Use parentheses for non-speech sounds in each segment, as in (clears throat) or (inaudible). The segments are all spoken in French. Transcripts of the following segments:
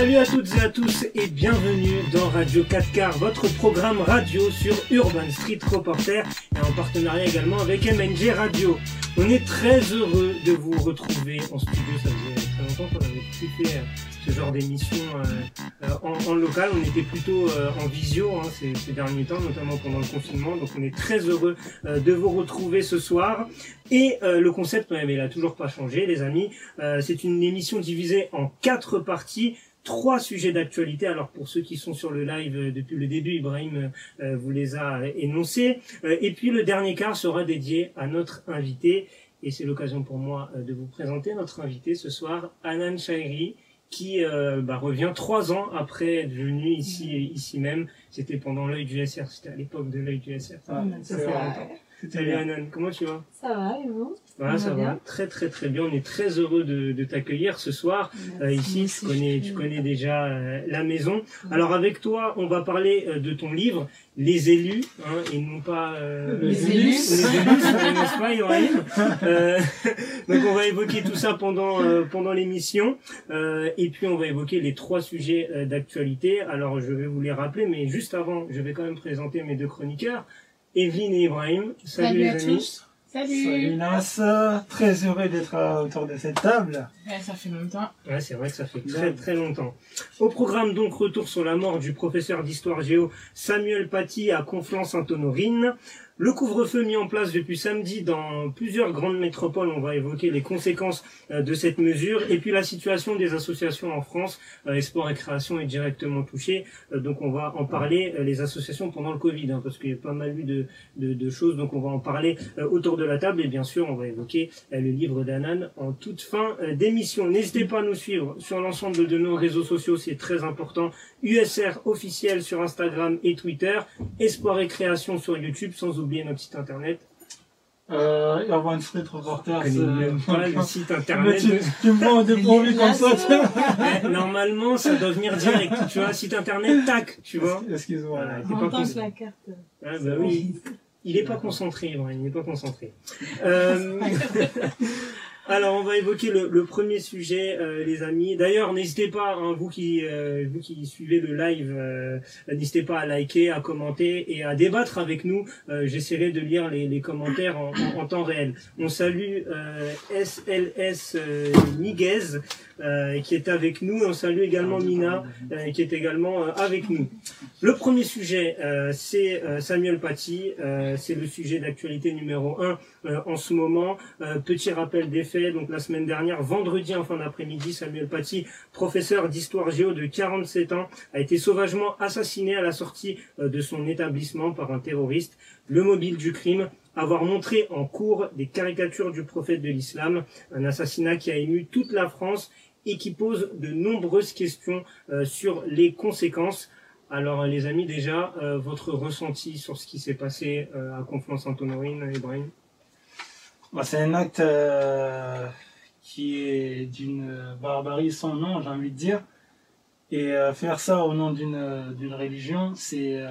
Salut à toutes et à tous et bienvenue dans Radio 4 car votre programme radio sur Urban Street Reporter et en partenariat également avec MNG Radio. On est très heureux de vous retrouver en studio, ça faisait très longtemps qu'on avait plus fait euh, ce genre d'émission euh, euh, en, en local. On était plutôt en visio hein, ces, ces derniers temps, notamment pendant le confinement. Donc on est très heureux de vous retrouver ce soir. Et le concept, mais il a toujours pas changé, les amis. C'est une émission divisée en quatre parties trois sujets d'actualité. Alors pour ceux qui sont sur le live euh, depuis le début, Ibrahim euh, vous les a énoncés. Euh, et puis le dernier quart sera dédié à notre invité. Et c'est l'occasion pour moi euh, de vous présenter notre invité ce soir, Anan Chairi, qui euh, bah, revient trois ans après être venu ici, ici même. C'était pendant l'œil du SR, c'était à l'époque de l'œil du SR. Ça, ça fait longtemps. Salut Anan, comment tu vas? Ça va, et vous? Voilà, ça va. très très très bien. On est très heureux de, de t'accueillir ce soir. Euh, ici. Tu connais, tu connais déjà euh, la maison. Alors avec toi, on va parler euh, de ton livre, Les élus, hein, et non pas euh, Les élus. Les élus, n'est-ce pas, Ibrahim Euh, (laughs) Donc on va évoquer tout ça pendant euh, pendant l'émission, Euh, et puis on va évoquer les trois sujets euh, d'actualité. Alors je vais vous les rappeler, mais juste avant, je vais quand même présenter mes deux chroniqueurs, Evelyne et Ibrahim. Salut, Salut les à amis. tous. Salut Salut. Nas, très heureux d'être euh, autour de cette table. Ouais, ça fait longtemps. Ouais, c'est vrai que ça fait très très longtemps. Au programme donc retour sur la mort du professeur d'histoire géo Samuel Paty à Conflans-Sainte-Honorine. Le couvre-feu mis en place depuis samedi dans plusieurs grandes métropoles, on va évoquer les conséquences euh, de cette mesure et puis la situation des associations en France. Euh, Sport et Création est directement touchée, Euh, donc on va en parler les associations pendant le Covid, hein, parce qu'il y a pas mal eu de, choses, donc on va en parler autour de la table et bien sûr on va évoquer le livre d'Anan en toute fin d'émission. N'hésitez pas à nous suivre sur l'ensemble de nos réseaux sociaux, c'est très important. USR officiel sur Instagram et Twitter, Espoir et Création sur YouTube, sans oublier notre site internet. Euh, Urban Street Reporter, Je connais même pas (laughs) le site Mais internet. tu, tu me prends au dépourvu comme ça, tu vois. Normalement, ça doit venir direct. Tu vois, site internet, tac, tu vois. Excuse-moi. Voilà, On pas la carte. Ah bah oui. Il pas concentré, Ibrahim, il est pas concentré. Euh, (laughs) Alors, on va évoquer le, premier sujet, euh, les amis. D'ailleurs, n'hésitez pas, hein, vous qui euh, vous qui suivez le live, euh, n'hésitez pas à liker, à commenter et à débattre avec nous. Euh, J'essaierai de lire les, commentaires en, temps réel. On salue SLS euh, qui est avec nous. On salue également Mina qui est également avec nous. Le premier sujet, c'est Samuel Paty. C'est le sujet d'actualité numéro un euh, en ce moment. Euh, petit rappel des faits. Donc la semaine dernière, vendredi en fin d'après-midi, Samuel Paty, professeur d'histoire géo de 47 ans, a été sauvagement assassiné à la sortie euh, de son établissement par un terroriste. Le mobile du crime avoir montré en cours des caricatures du prophète de l'islam, un assassinat qui a ému toute la France et qui pose de nombreuses questions sur les conséquences. Alors les amis, déjà, votre ressenti sur ce qui s'est passé à Conflans-Sainte-Honorine, Ibrahim Bah, c'est un acte euh, qui est d'une barbarie sans nom, j'ai envie de dire. Et euh, faire ça au nom d'une euh, religion, c'est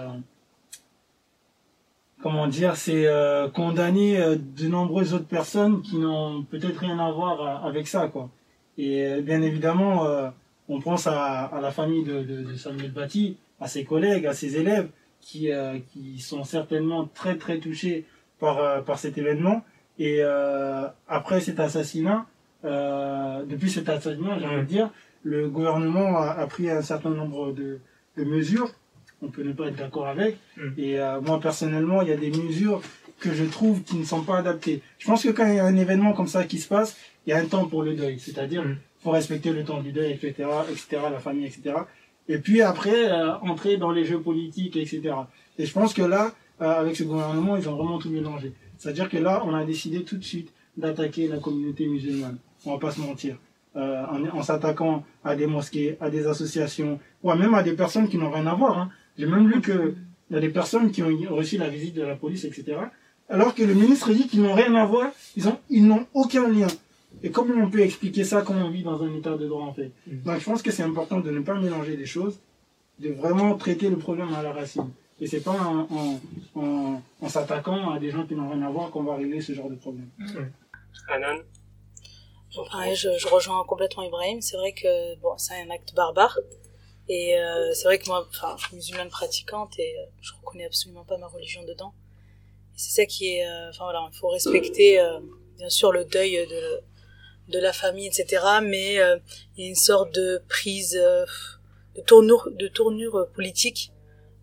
comment dire, c'est condamner de nombreuses autres personnes qui n'ont peut-être rien à voir avec ça, quoi. Et bien évidemment, on pense à, la famille de, Samuel Paty, à ses collègues, à ses élèves, qui, qui sont certainement très très touchés par, par cet événement. Et euh, après cet assassinat, euh, depuis cet assassinat, j'ai envie de dire, le gouvernement a, a pris un certain nombre de, de mesures. On peut ne pas être d'accord avec. Mm. Et euh, moi personnellement, il y a des mesures que je trouve qui ne sont pas adaptées. Je pense que quand il y a un événement comme ça qui se passe, il y a un temps pour le deuil. C'est-à-dire, Mm. faut respecter le temps du deuil, etc., etc., la famille, etc. Et puis après, euh, entrer dans les jeux politiques, etc. Et je pense que là, euh, avec ce gouvernement, ils ont vraiment tout mélangé. C'est-à-dire que là, on a décidé tout de suite d'attaquer la communauté musulmane. On va pas se mentir. Euh, en, en s'attaquant à des mosquées, à des associations, ou même à des personnes qui n'ont rien à voir. Hein. J'ai même lu que il y a des personnes qui ont reçu la visite de la police, etc. Alors que le ministre dit qu'ils n'ont rien à voir, ils ont, ils n'ont aucun lien. Et comment on peut expliquer ça quand on vit dans un état de droit en fait Mm. Donc je pense que c'est important de ne pas mélanger les choses, de vraiment traiter le problème à la racine. Et c'est pas en, en, en, en s'attaquant à des gens qui n'ont rien à voir qu'on va régler ce genre de problème. Anan Pareil, je, je rejoins complètement Ibrahim. C'est vrai que bon, c'est un acte barbare. Et euh, c'est vrai que moi, enfin, je suis musulmane pratiquante et euh, je reconnais absolument pas ma religion dedans. Et c'est ça qui est, euh, enfin voilà, il faut respecter euh, bien sûr le deuil de de la famille, etc. Mais euh, il y a une sorte de prise de tournure, de tournure politique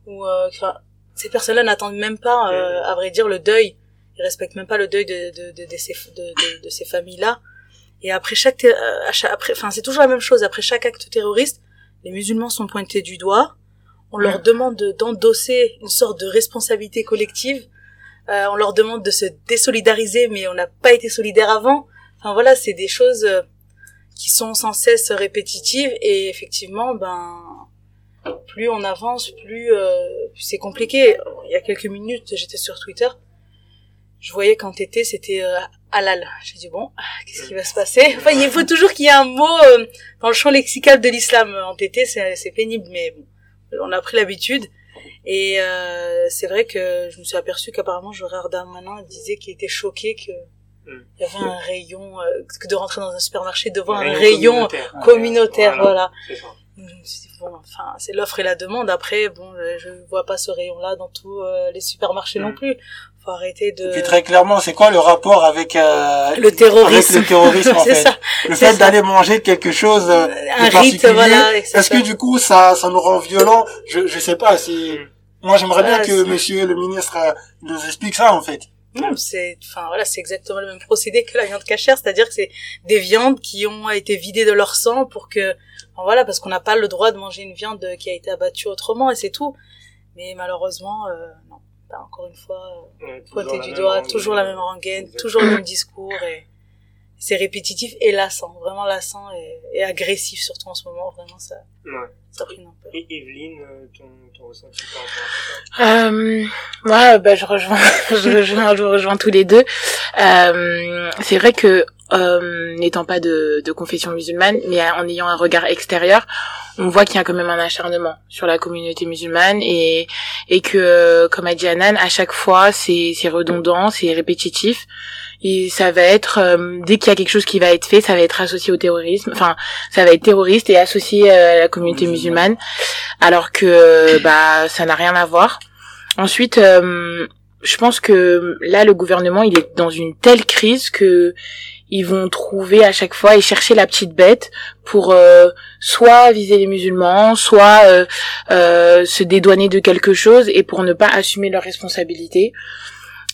où, enfin, ces personnes-là n'attendent même pas, à vrai dire, le deuil. Ils respectent même pas le deuil de de de, de ces de, ces familles-là. Et après chaque, après, enfin, c'est toujours la même chose. Après chaque acte terroriste, les musulmans sont pointés du doigt, on leur demande d'endosser une sorte de responsabilité collective, euh, on leur demande de se désolidariser, mais on n'a pas été solidaire avant. Enfin voilà, c'est des choses euh, qui sont sans cesse répétitives et effectivement, ben plus on avance, plus, euh, c'est compliqué. Il y a quelques minutes, j'étais sur Twitter, je voyais qu'entêté c'était euh, halal. J'ai dit bon, qu'est-ce qui va se passer? Enfin, il faut toujours qu'il y ait un mot euh, dans le champ lexical de l'islam. Entêté, c'est pénible, mais bon, on a pris l'habitude. Et euh, c'est vrai que je me suis aperçu qu'apparemment Gérard Darmanin disait qu'il était choqué que hmm. il y avait un rayon, euh, que de rentrer dans un supermarché devant un, rayon, communautaire, voilà. Bon, enfin, c'est l'offre et la demande. Après, bon, je vois pas ce rayon-là dans tous euh, les supermarchés non hmm. plus arrêter de. Et puis très clairement, c'est quoi le rapport avec euh, le terrorisme, avec le terrorisme en (laughs) fait ça, Le fait d'aller manger quelque chose euh, un de rite, voilà. Est-ce que du coup ça ça nous rend violent Je je sais pas. Si moi j'aimerais bien que Monsieur le ministre euh, nous explique ça en fait. Non, c'est, enfin voilà, c'est exactement le même procédé que la viande cachère, c'est-à-dire que c'est des viandes qui ont été vidées de leur sang pour que, enfin, voilà, parce qu'on n'a pas le droit de manger une viande qui a été abattue autrement et c'est tout. Mais malheureusement, euh, non bah, encore une fois, ouais, pointer du doigt, toujours la même rengaine, toujours le même discours et c'est répétitif et lassant, vraiment lassant et, et, agressif surtout en ce moment, vraiment ça, ouais. ça pris un peu. Et Evelyne, euh, ton, ton ressenti par rapport à ça? Euh, Moi, bah, je rejoins, (laughs) je rejoins, je rejoins tous les deux. Euh, c'est vrai que euh, n'étant pas de, de confession musulmane, mais en ayant un regard extérieur, on voit qu'il y a quand même un acharnement sur la communauté musulmane et et que, comme a dit Anan, à chaque fois c'est c'est redondant, c'est répétitif. Et ça va être euh, dès qu'il y a quelque chose qui va être fait, ça va être associé au terrorisme, enfin ça va être terroriste et associé à la communauté musulmane, alors que bah ça n'a rien à voir. Ensuite, euh, je pense que là le gouvernement il est dans une telle crise que ils vont trouver à chaque fois et chercher la petite bête pour euh, soit viser les musulmans, soit euh, euh, se dédouaner de quelque chose et pour ne pas assumer leurs responsabilités.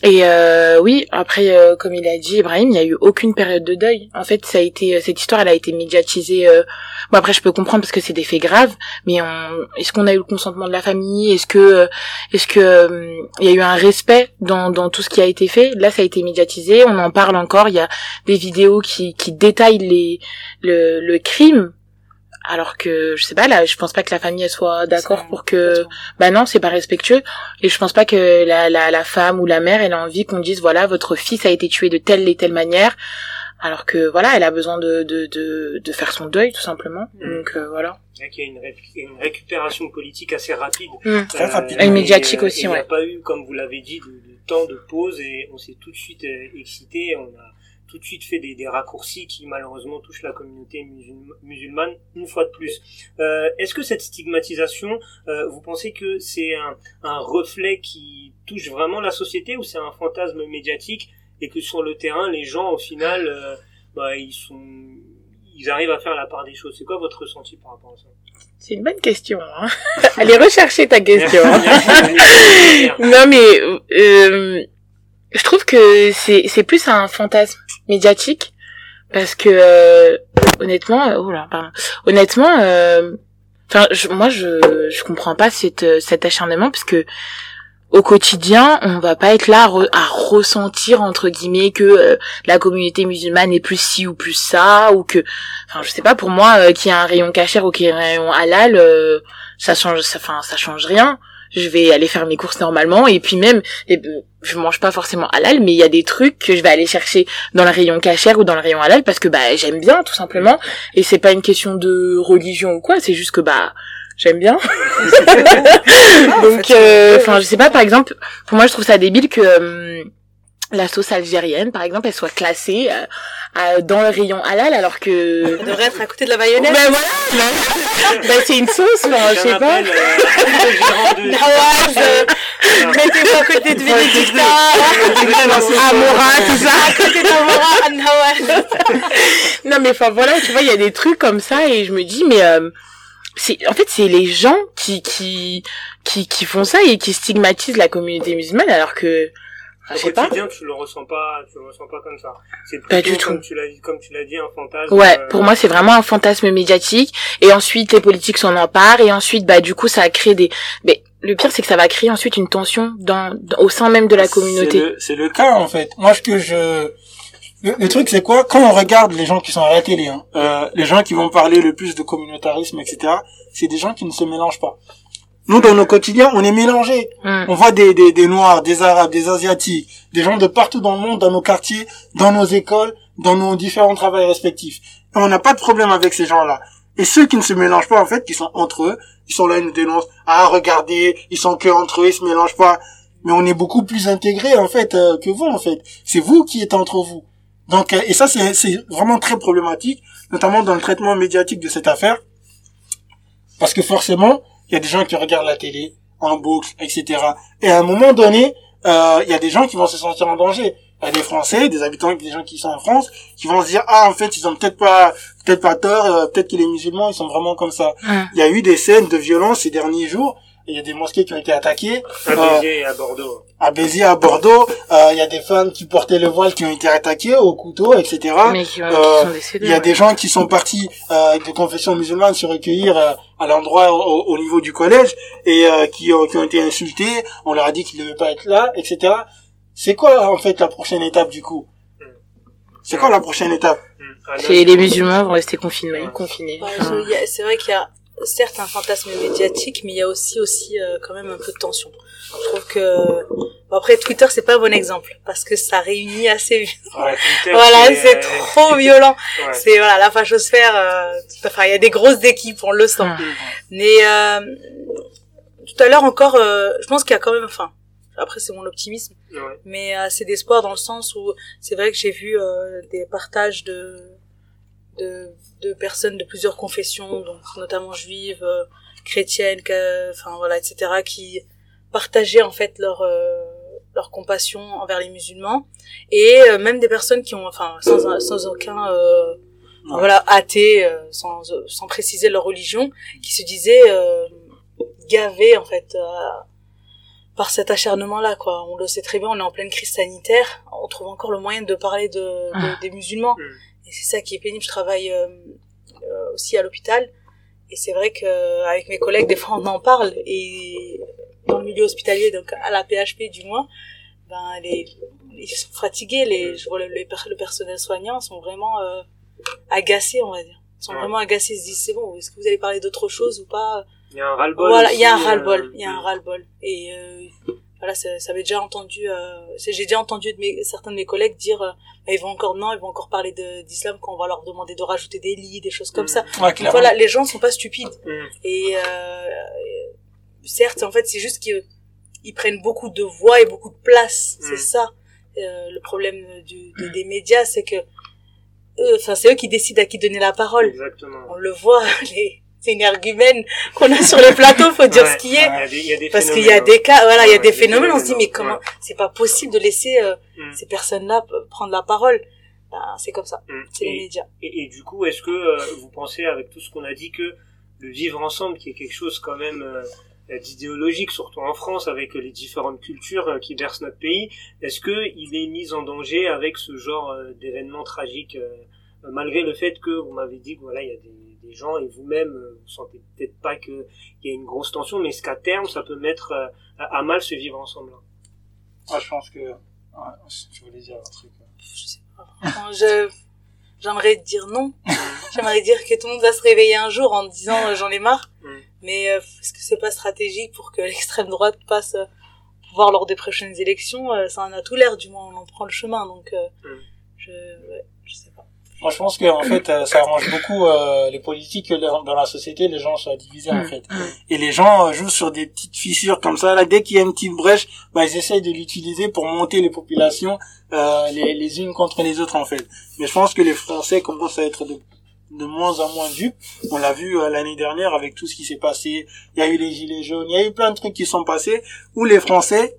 Et euh, oui, après, euh, comme il a dit, Ibrahim, il n'y a eu aucune période de deuil. En fait, ça a été cette histoire, elle a été médiatisée. Euh... Bon, après, je peux comprendre parce que c'est des faits graves, mais on... est-ce qu'on a eu le consentement de la famille? Est-ce que, euh, est-ce que euh, il y a eu un respect dans, dans tout ce qui a été fait? Là, ça a été médiatisé, on en parle encore. Il y a des vidéos qui, qui détaillent les le, le crime alors que je sais pas là je pense pas que la famille soit d'accord pour que bah non c'est pas respectueux. Et je pense pas que la, la, la femme ou la mère elle a envie qu'on dise voilà votre fils a été tué de telle et telle manière. Alors que voilà elle a besoin de de de, de faire son deuil tout simplement. Mmh. donc euh, voilà. Il y a une, ré une, récupération politique assez rapide. Mmh. très rapide. Et médiatique aussi il n'y a pas eu comme vous l'avez dit de, de, temps de pause et on s'est tout de suite euh, excité on a tout de suite fait des, des, raccourcis qui malheureusement touchent la communauté musulmane une fois de plus. Euh, Est-ce que cette stigmatisation, euh, vous pensez que c'est un, un, reflet qui touche vraiment la société ou c'est un fantasme médiatique et que sur le terrain les gens au final euh, bah, ils sont ils arrivent à faire la part des choses? C'est quoi votre ressenti par rapport à ça? C'est une bonne question. Hein (laughs) Allez rechercher ta question. (laughs) (laughs) non mais euh, je trouve que c'est c'est plus un fantasme médiatique parce que euh, honnêtement oh là pardon. Honnêtement euh, enfin moi je je comprends pas cette cet acharnement parce que au quotidien, on va pas être là à, ressentir entre guillemets que euh, la communauté musulmane est plus ci ou plus ça ou que enfin je sais pas pour moi euh, qu'il y a un rayon cachère ou qu'il y a un rayon halal euh, ça change ça enfin ça change rien je vais aller faire mes courses normalement. Et puis même et, je mange pas forcément halal mais il y a des trucs que je vais aller chercher dans le rayon cachère ou dans le rayon halal parce que bah j'aime bien tout simplement. Et c'est pas une question de religion ou quoi c'est juste que bah j'aime bien. (laughs) Donc euh, enfin je sais pas par exemple pour moi je trouve ça débile que euh, la sauce algérienne, par exemple, elle soit classée euh, euh, dans le rayon halal, alors que... Elle devrait être à côté de la mayonnaise. Ben voilà, ben, ben, c'est une sauce, ben, je sais pas. Euh, (laughs) Nawaz, euh, mettez-vous à côté de Amora, tout ça. à côté d'Amora, Nawaz. Non mais enfin voilà, tu vois, il y a des trucs comme ça et je me dis mais euh, c'est en fait c'est les gens qui qui qui qui font ça et qui stigmatisent la communauté musulmane alors que Au je sais pas. quotidien, tu le ressens pas, tu le ressens pas comme ça. C'est Pas du tout. Comme tu l'as dit, comme tu l'as dit, un fantasme. Ouais, euh, pour moi c'est vraiment un fantasme médiatique et ensuite les politiques s'en emparent et ensuite bah du coup ça a créé des mais le pire c'est que ça va créer ensuite une tension dans, dans- au sein même de la C'est communauté. le, c'est le cas en fait. Moi, ce que je, le, le truc c'est quoi? Quand on regarde les gens qui sont à la télé, hein, euh, les gens qui vont parler le plus de communautarisme, etc. C'est des gens qui ne se mélangent pas. Nous, dans nos quotidiens, on est mélangés. On voit des, des, des noirs, des arabes, des asiatiques, des gens de partout dans le monde, dans nos quartiers, dans nos écoles, dans nos différents travails respectifs. Et on n'a pas de problème avec ces gens-là. Et ceux qui ne se mélangent pas, en fait, qui sont entre eux, ils sont là, ils nous dénoncent. Ah, regardez, ils sont que entre eux, ils se mélangent pas. Mais on est beaucoup plus intégrés, en fait, euh, que vous, en fait. C'est vous qui êtes entre vous. Donc, euh, et ça, c'est vraiment très problématique, notamment dans le traitement médiatique de cette affaire. Parce que forcément, il y a des gens qui regardent la télé en boucle, etc. Et à un moment donné, euh, il y a des gens qui vont se sentir en danger. Il y a des Français, des habitants, des gens qui sont en France, qui vont se dire ah en fait ils ont peut-être pas peut-être pas tort, euh, peut-être que les musulmans ils sont vraiment comme ça. Il y a eu des scènes de violence ces derniers jours. Et Il y a des mosquées qui ont été attaquées. À Euh, Béziers et à Bordeaux. à Béziers, à Bordeaux, euh, il y a des femmes qui portaient le voile qui ont été attaquées au couteau, etc. Mais qui, ont- euh, qui sont décédés. Il y a ouais. des gens qui sont partis euh, de confession musulmane se recueillir euh, à l'endroit au, au niveau du collège et euh, qui, ont, qui ont été insultés. On leur a dit qu'ils ne devaient pas être là, etc. C'est quoi en fait la prochaine étape du coup? C'est quoi la prochaine étape? Hum. À C'est Nantes, les musulmans vont rester confinés, confinés. Ouais, Enfin, c'est vrai qu'il y a certes un fantasme médiatique, mais il y a aussi aussi euh, quand même un peu de tension. Je trouve que bon, après Twitter c'est pas un bon exemple parce que ça réunit assez. ouais, Twitter, (laughs) voilà, c'est euh, trop violent. (laughs) ouais. C'est voilà la fachosphère. Euh, tout- enfin, il y a des grosses équipes, on le sent. Mais euh, tout à l'heure encore, euh, je pense qu'il y a quand même, enfin, après c'est mon optimisme, Ouais. mais assez d'espoir dans le sens où c'est vrai que j'ai vu euh, des partages de, de de personnes de plusieurs confessions, donc notamment juives, euh, chrétiennes, que- enfin voilà, etc., qui partageaient en fait leur euh, leur compassion envers les musulmans et euh, même des personnes qui ont, enfin, sans sans aucun euh, Ouais. voilà athées, sans sans préciser leur religion, qui se disaient euh, gavés en fait. euh, par cet acharnement là quoi on le sait très bien on est en pleine crise sanitaire on trouve encore le moyen de parler de, de- Ah. des musulmans Mm. Et c'est ça qui est pénible. Je travaille euh, euh, aussi à l'hôpital. Et c'est vrai que avec mes collègues des fois on en parle. Et dans le milieu hospitalier donc à la PHP du moins ben les ils sont fatigués. Les je vois le, le personnel soignant sont vraiment euh, agacés on va dire. Ils sont Ouais. vraiment agacés. Ils se disent c'est bon est-ce que vous allez parler d'autre chose ou pas? Il y a un ras-le-bol. voilà, il y a un aussi, ras-le-bol, euh, il y a un ras-le-bol. Et euh, voilà, ça, ça avait déjà entendu, euh, j'ai déjà entendu de mes, certains de mes collègues dire, euh, bah, ils vont encore non, ils vont encore parler d'islam quand on va leur demander de rajouter des lits, des choses comme Mm. ça. Ouais, Donc clairement. voilà, les gens sont pas stupides. hum. Et euh, certes, en fait, c'est juste qu'ils ils prennent beaucoup de voix et beaucoup de place. Mm. C'est ça euh, le problème du, de- des médias, c'est que enfin, c'est eux qui décident à qui donner la parole. Exactement. On le voit, (laughs) les c'est une argumentaire qu'on a sur les plateaux, faut dire Ouais. ce qui est. Il y a des, Parce qu'il y a des cas, voilà, il y a des phénomènes, on se dit, mais comment, c'est pas possible de laisser euh, Mm. ces personnes-là prendre la parole? Ben, c'est comme ça, Hum. c'est les médias. Et, et du coup, est-ce que euh, vous pensez, avec tout ce qu'on a dit, que le vivre ensemble, qui est quelque chose quand même euh, d'idéologique, surtout en France, avec les différentes cultures qui bercent notre pays, est-ce que il est mis en danger avec ce genre d'événements tragiques, malgré le fait que vous m'avez dit que voilà, il y a des, des gens et vous-même, euh, vous sentez peut-être pas qu'il y a une grosse tension, mais est-ce qu'à terme, ça peut mettre euh, à, mal ce vivre ensemble? Ouais, je pense que ouais, je voulais dire un truc. Je sais pas. Je, j'aimerais dire non. j'aimerais dire que tout le monde va se réveiller un jour en disant euh, j'en ai marre. Mm. Mais euh, est-ce que c'est pas stratégique pour que (laughs) l'extrême droite passe euh, au pouvoir lors des prochaines élections Euh, Ça en a tout l'air, du moins on en prend le chemin. Donc, euh, Mm. je, ouais. Moi, je pense que en fait, euh, ça arrange beaucoup euh, les politiques que dans la société, les gens soient divisés en Mm, fait. Et les gens euh, jouent sur des petites fissures comme ça. Là, dès qu'il y a une petite brèche, bah, ils essayent de l'utiliser pour monter les populations euh, les, les unes contre les autres en fait. Mais je pense que les Français commencent à être de de moins en moins dupes. On l'a vu euh, l'année dernière avec tout ce qui s'est passé. Il y a eu les gilets jaunes, il y a eu plein de trucs qui sont passés où les Français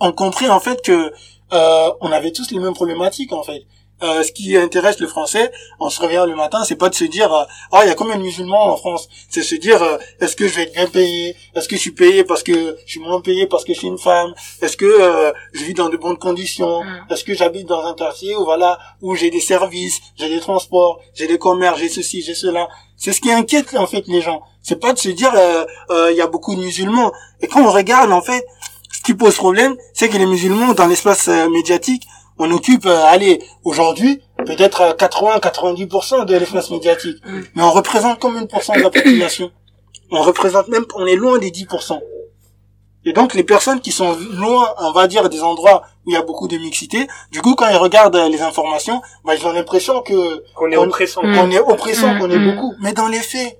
ont compris en fait que euh, on avait tous les mêmes problématiques en fait. Euh, ce qui intéresse le français, en se réveillant le matin, c'est pas de se dire euh, ah il y a combien de musulmans en France, c'est se dire euh, est-ce que je vais être bien payé, est-ce que je suis payé parce que je suis moins payé parce que je suis une femme, est-ce que euh, je vis dans de bonnes conditions, Mm. est-ce que j'habite dans un quartier où voilà où j'ai des services, j'ai des transports, j'ai des commerces, j'ai ceci, j'ai cela? C'est ce qui inquiète en fait les gens. C'est pas de se dire euh, il y a beaucoup de musulmans. Et quand on regarde en fait, ce qui pose problème, c'est que les musulmans dans l'espace médiatique, on occupe, euh, allez, aujourd'hui, peut-être euh, 80-90% de l'espace médiatique. Mais on représente combien de pourcents de la population On représente même, on est loin des 10%. Et donc les personnes qui sont loin, on va dire, des endroits où il y a beaucoup de mixité, du coup, quand ils regardent euh, les informations, bah, ils ont l'impression que Qu'on est On- oppressant. Mm. on est oppressant, Mm, qu'on est mm. beaucoup. Mais dans les faits,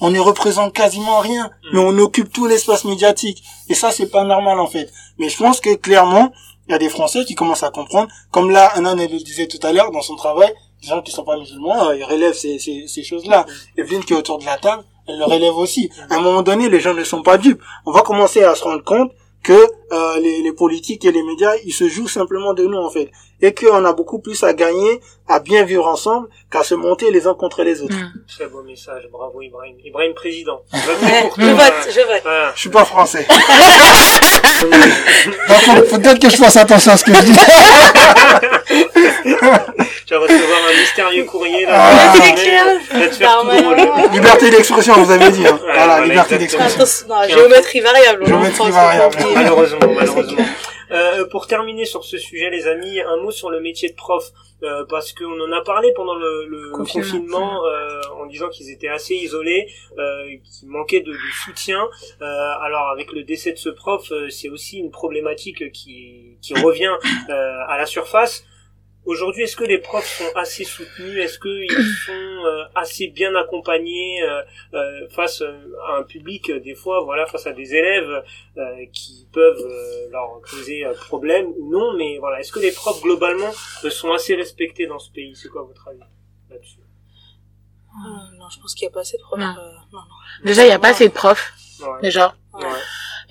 on ne représente quasiment rien. Mm. Mais on occupe tout l'espace médiatique. Et ça, c'est pas normal, en fait. Mais je pense que, clairement, il y a des Français qui commencent à comprendre. Comme là, Anan elle le disait tout à l'heure, dans son travail, des gens qui sont pas musulmans, euh, ils relèvent ces, ces, choses-là. Evelyne, qui est autour de la table, elle le relève aussi. À un moment donné, les gens ne sont pas dupes. On va commencer à se rendre compte que euh, les, les politiques et les médias, ils se jouent simplement de nous, en fait. Et qu'on a beaucoup plus à gagner, à bien vivre ensemble, qu'à se monter les uns contre les autres. Mm. Très beau message, bravo Ibrahim. Ibrahim président. (laughs) Je vote, je vote. Voilà. Je suis pas français. (laughs) Donc, faut- peut-être que je fasse attention à ce que je dis. (laughs) Tu vas recevoir un mystérieux courrier là. Ah. C'est clair. liberté d'expression, vous avez dit. Hein. Ouais, voilà, voilà, liberté d'expression. Attention, non, géométrie variable. on Géométrie variable. Malheureusement, malheureusement. Euh, pour terminer sur ce sujet, les amis, un mot sur le métier de prof, euh, parce qu'on en a parlé pendant le, le Confinement. confinement, euh, en disant qu'ils étaient assez isolés, euh, qu'ils manquaient de, de soutien. Euh, alors avec le décès de ce prof, euh, c'est aussi une problématique qui, qui revient euh, à la surface. Aujourd'hui, est-ce que les profs sont assez soutenus? Est-ce qu'ils (coughs) sont euh, assez bien accompagnés euh, euh, face euh, à un public, euh, des fois, voilà, face à des élèves euh, qui peuvent euh, leur poser euh, problème ou non? Mais voilà, est-ce que les profs globalement euh, sont assez respectés dans ce pays? C'est quoi votre avis là-dessus? Euh, non, je pense qu'il n'y a pas assez de profs. Non. euh, non, non. Déjà, il y a pas assez de profs, Ouais. déjà. Ouais.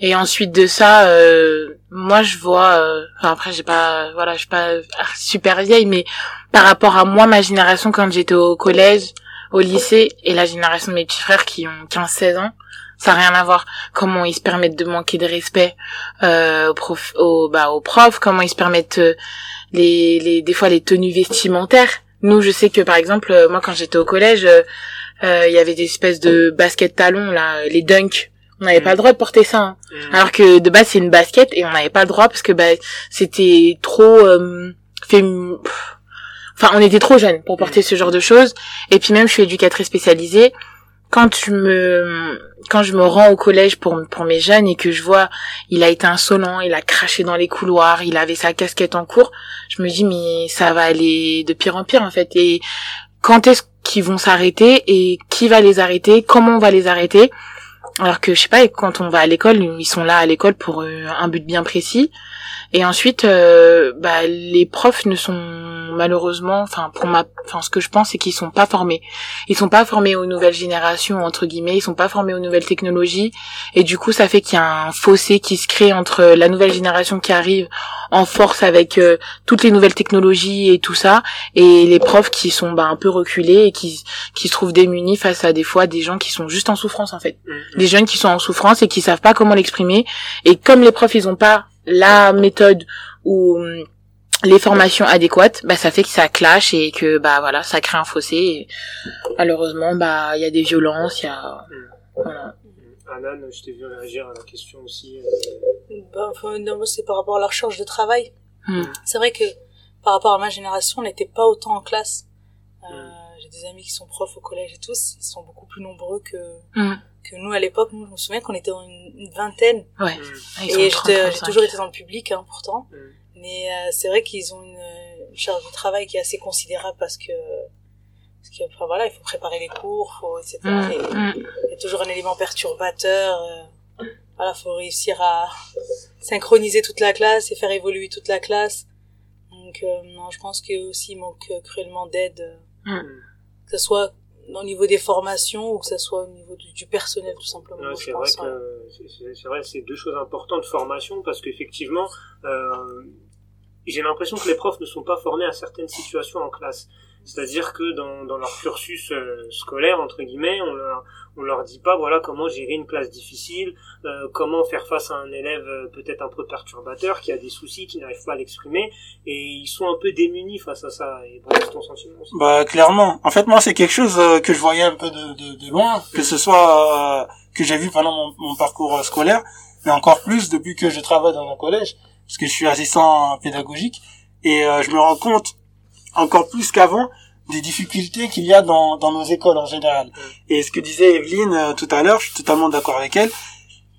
Et ensuite de ça, euh, moi je vois, euh, enfin après j'ai pas, voilà, je suis pas super vieille, mais par rapport à moi, ma génération quand j'étais au collège, au lycée, et la génération de mes petits frères qui ont 15-16 ans, ça n'a rien à voir. Comment ils se permettent de manquer de respect euh, aux, prof, aux, bah, aux profs, comment ils se permettent euh, les, les, des fois les tenues vestimentaires. Nous, je sais que par exemple, euh, moi quand j'étais au collège, euh, il y avait des espèces de baskets talons là, les dunks. On n'avait Mm. pas le droit de porter ça. hein. Mm. Alors que de base c'est une basket et on n'avait pas le droit parce que bah c'était trop euh. Enfin, on était trop jeunes pour porter ce genre de choses. Et puis même, je suis éducatrice spécialisée. Quand je me, quand je me rends au collège pour, pour mes jeunes et que je vois, il a été insolent, il a craché dans les couloirs, il avait sa casquette en cours, je me dis, mais ça va aller de pire en pire, en fait. Et quand est-ce qu'ils vont s'arrêter et qui va les arrêter, comment on va les arrêter? Alors que, je sais pas, quand on va à l'école, ils sont là à l'école pour euh, un but bien précis. Et ensuite, euh, bah, les profs ne sont malheureusement, enfin pour ma, enfin ce que je pense, c'est qu'ils sont pas formés. Ils sont pas formés aux nouvelles générations entre guillemets. Ils sont pas formés aux nouvelles technologies. Et du coup, ça fait qu'il y a un fossé qui se crée entre la nouvelle génération qui arrive en force avec euh, toutes les nouvelles technologies et tout ça, et les profs qui sont bah, un peu reculés et qui qui se trouvent démunis face à des fois des gens qui sont juste en souffrance en fait Mm. des jeunes qui sont en souffrance et qui savent pas comment l'exprimer et comme les profs ils ont pas la méthode ou hum, les formations adéquates bah ça fait que ça clash et que bah voilà ça crée un fossé et malheureusement bah il y a des violences il y a voilà Anan, je t'ai vu réagir à la question aussi. euh, Ben, enfin, non, c'est par rapport à leur charge de travail. Hmm. C'est vrai que par rapport à ma génération, on n'était pas autant en classe. Euh, Mm. J'ai des amis qui sont profs au collège et tous, ils sont beaucoup plus nombreux que, Hmm. Que nous à l'époque. Nous, je me souviens qu'on était une, une vingtaine. ouais mm, Ah, sont et 30, j'étais- j'ai 35. toujours été dans le public, hein, pourtant. mm. Mais euh, c'est vrai qu'ils ont une, une charge de travail qui est assez considérable parce que parce que enfin, voilà il faut préparer les cours faut etc Mm, Et mm. il y a toujours un élément perturbateur euh, voilà faut réussir à synchroniser toute la classe et faire évoluer toute la classe donc euh, non je pense que aussi il manque euh, cruellement d'aide euh, que ce soit au niveau des formations ou que ce soit au niveau du, du personnel tout simplement Ouais, c'est vrai ouais. que c'est- c'est c'est vrai, c'est deux choses importantes formation parce qu'effectivement, euh, j'ai l'impression que les profs ne sont pas formés à certaines situations en classe. C'est-à-dire que dans, dans leur cursus euh, scolaire entre guillemets, on leur on leur dit pas voilà comment gérer une classe difficile, euh, comment faire face à un élève euh, peut-être un peu perturbateur qui a des soucis, qui n'arrive pas à l'exprimer et ils sont un peu démunis face à ça. Et bon, c'est ton sentiment. Bah clairement. En fait, moi, c'est quelque chose que je voyais un peu de, de, loin, que ce soit que j'ai vu pendant mon, parcours scolaire, mais encore plus depuis que je travaille dans un collège, parce que je suis assistant pédagogique, et je me rends compte encore plus qu'avant des difficultés qu'il y a dans, dans nos écoles en général. Et ce que disait Evelyne euh, tout à l'heure, je suis totalement d'accord avec elle.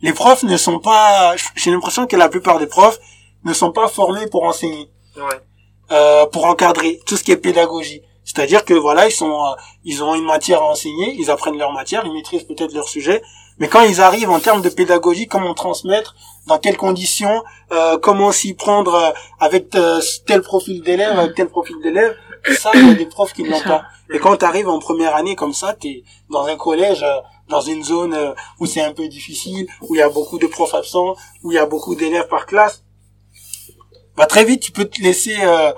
Les profs ne sont pas, j'ai l'impression que la plupart des profs ne sont pas formés pour enseigner Ouais. euh, pour encadrer tout ce qui est pédagogie. C'est-à-dire que voilà, ils sont, euh, ils ont une matière à enseigner, ils apprennent leur matière, ils maîtrisent peut-être leur sujet, mais quand ils arrivent en termes de pédagogie, comment transmettre, dans quelles conditions, euh, comment s'y prendre euh, avec euh, tel profil d'élève, avec tel profil d'élève, ça, (coughs) il y a des profs qui ne l'ont pas. Et quand tu arrives en première année comme ça, tu es dans un collège, euh, dans une zone où c'est un peu difficile, où il y a beaucoup de profs absents, où il y a beaucoup d'élèves par classe, bah très vite tu peux te laisser euh,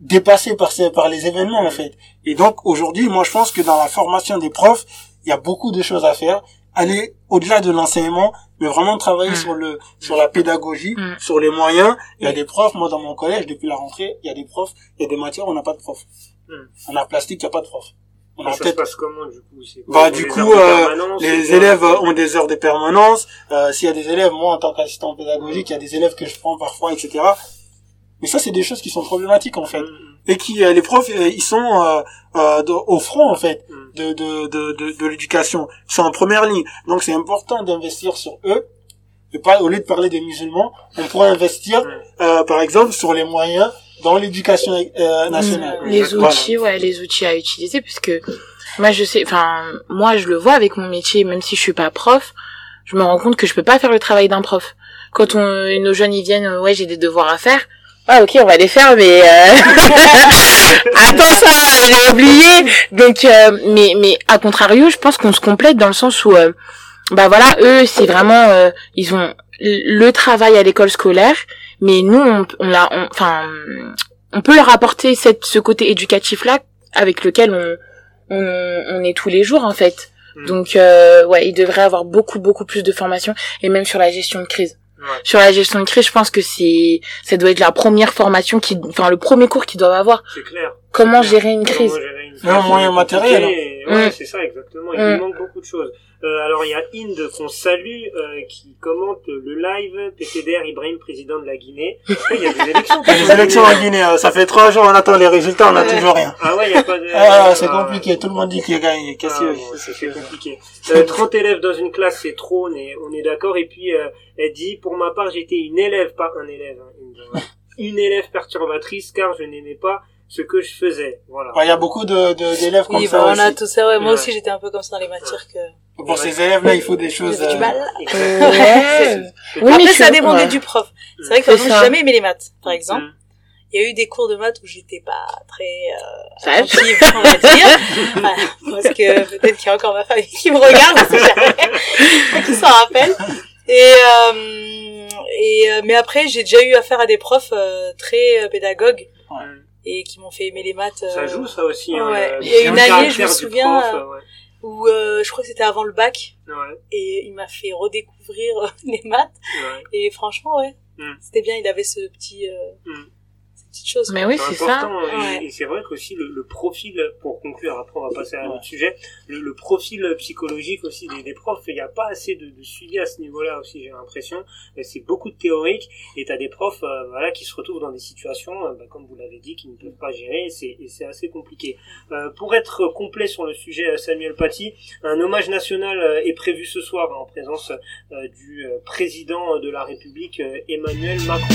dépasser par ces, par les événements en fait. Et donc aujourd'hui, moi je pense que dans la formation des profs, il y a beaucoup de choses à faire. Aller au-delà de l'enseignement, mais vraiment travailler Mm. sur le sur la pédagogie, Mm. sur les moyens. Il y a des profs, moi dans mon collège depuis la rentrée, il y a des profs, il y a des matières où on n'a pas de prof. Mm. En art plastique, il n'y a pas de prof. On a ça se passe comment du coup bah du coup euh, les élèves euh, ont des heures de permanence. Euh, S'il y a des élèves, moi en tant qu'assistant pédagogique, il y a des élèves que je prends parfois, etc. Mais ça c'est des choses qui sont problématiques en fait et qui euh, les profs euh, ils sont euh, euh, de- au front en fait mm. de de de de, de l'éducation. Ils sont en première ligne. Donc c'est important d'investir sur eux. Et pas au lieu de parler des musulmans, on pourrait investir Mm. euh, par exemple sur les moyens dans l'éducation euh, nationale. Mm. les Voilà. outils ouais les outils à utiliser puisque moi je sais enfin moi je le vois avec mon métier même si je suis pas prof je me rends compte que je peux pas faire le travail d'un prof quand on nos jeunes ils viennent ouais j'ai des devoirs à faire ah ok on va les faire mais euh... (laughs) attends ça j'ai oublié. Donc euh, mais mais à contrario je pense qu'on se complète dans le sens où euh, bah voilà eux c'est vraiment euh, ils ont le travail à l'école scolaire mais nous on, on l'a enfin on peut leur apporter cette ce côté éducatif là avec lequel on on, on est tous les jours en fait. Mm. donc euh, ouais ils devraient avoir beaucoup beaucoup plus de formation et même sur la gestion de crise Ouais. sur la gestion de crise je pense que c'est ça doit être la première formation qui enfin le premier cours qu'ils doivent avoir C'est clair. comment gérer une Comment crise gérer Un moyen c'est matériel, et- Ouais, Mm. c'est ça exactement. Il Mm. lui manque beaucoup de choses. Euh, alors il y a Inde qu'on salue euh, qui commente le live PTDR Ibrahim président de la Guinée. (laughs) Il y a des élections. Il y a les élections en Guinée, euh, ça fait trois jours, on attend les résultats, on n'a Ouais. toujours rien. Ah ouais, il y a pas de. Ah, c'est Ah, compliqué, tout le monde dit qu'il a gagné. Qu'est-ce Ah, que bon, c'est c'est compliqué. Euh, 30 élèves dans une classe, c'est trop, on est, on est d'accord. Et puis, euh, elle dit, pour ma part, j'étais une élève, pas un élève, hein, une, (laughs) une élève perturbatrice, car je n'aimais pas ce que je faisais. Voilà. Ouais, Il y a beaucoup de de- d'élèves comme oui ça bah, on a tout ça ouais moi Ouais. aussi j'étais un peu comme ça dans les matières que Pour ces élèves-là, il faut des choses... du euh, mal (laughs) (laughs) ouais. Oui, après ça dépendait ouais. du prof c'est vrai que par C'est exemple, ça. j'ai jamais aimé les maths par exemple Mm. il y a eu des cours de maths où j'étais pas très euh, attentive, on va dire (laughs) Voilà. parce que peut-être qu'il y a encore ma famille qui me regarde parce que jamais qui s'en rappelle et euh, et euh, mais après j'ai déjà eu affaire à des profs euh, très euh, pédagogues. Et qui m'ont fait aimer les maths euh, Ça joue, ça aussi. hein, ouais. Il y a une année, je me souviens, prof, euh, ouais. où euh, je crois que c'était avant le bac Ouais, et il m'a fait redécouvrir euh, (laughs) les maths ouais. et franchement ouais Mm. c'était bien il avait ce petit euh, Mm. Mais oui C'est ça important, et- Ouais. Et, c'est vrai qu'aussi le, le profil, pour conclure, après on va passer à un autre sujet, le, le profil psychologique aussi des, des profs, il n'y a pas assez de, de suivi à ce niveau-là aussi, j'ai l'impression. C'est beaucoup de théorique, et tu as des profs euh, voilà, qui se retrouvent dans des situations, euh, bah, comme vous l'avez dit, qui ne peuvent pas gérer, et c'est assez compliqué. Euh, pour être complet sur le sujet, euh, Samuel Paty, un hommage national est prévu ce soir hein, en présence euh, du président de la République, Emmanuel Macron.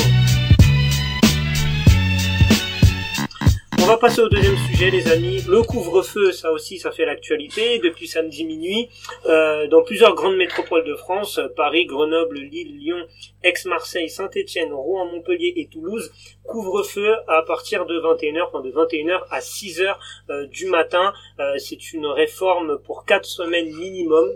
On va passer au deuxième sujet, les amis. Le couvre-feu, ça aussi, ça fait l'actualité depuis samedi minuit. Euh, dans plusieurs grandes métropoles de France, Paris, Grenoble, Lille, Lyon, Aix-Marseille, Saint-Étienne, Rouen, Montpellier et Toulouse, couvre-feu à partir de 21h, enfin de 21h à 6h euh, du matin. Euh, c'est une réforme pour 4 semaines minimum.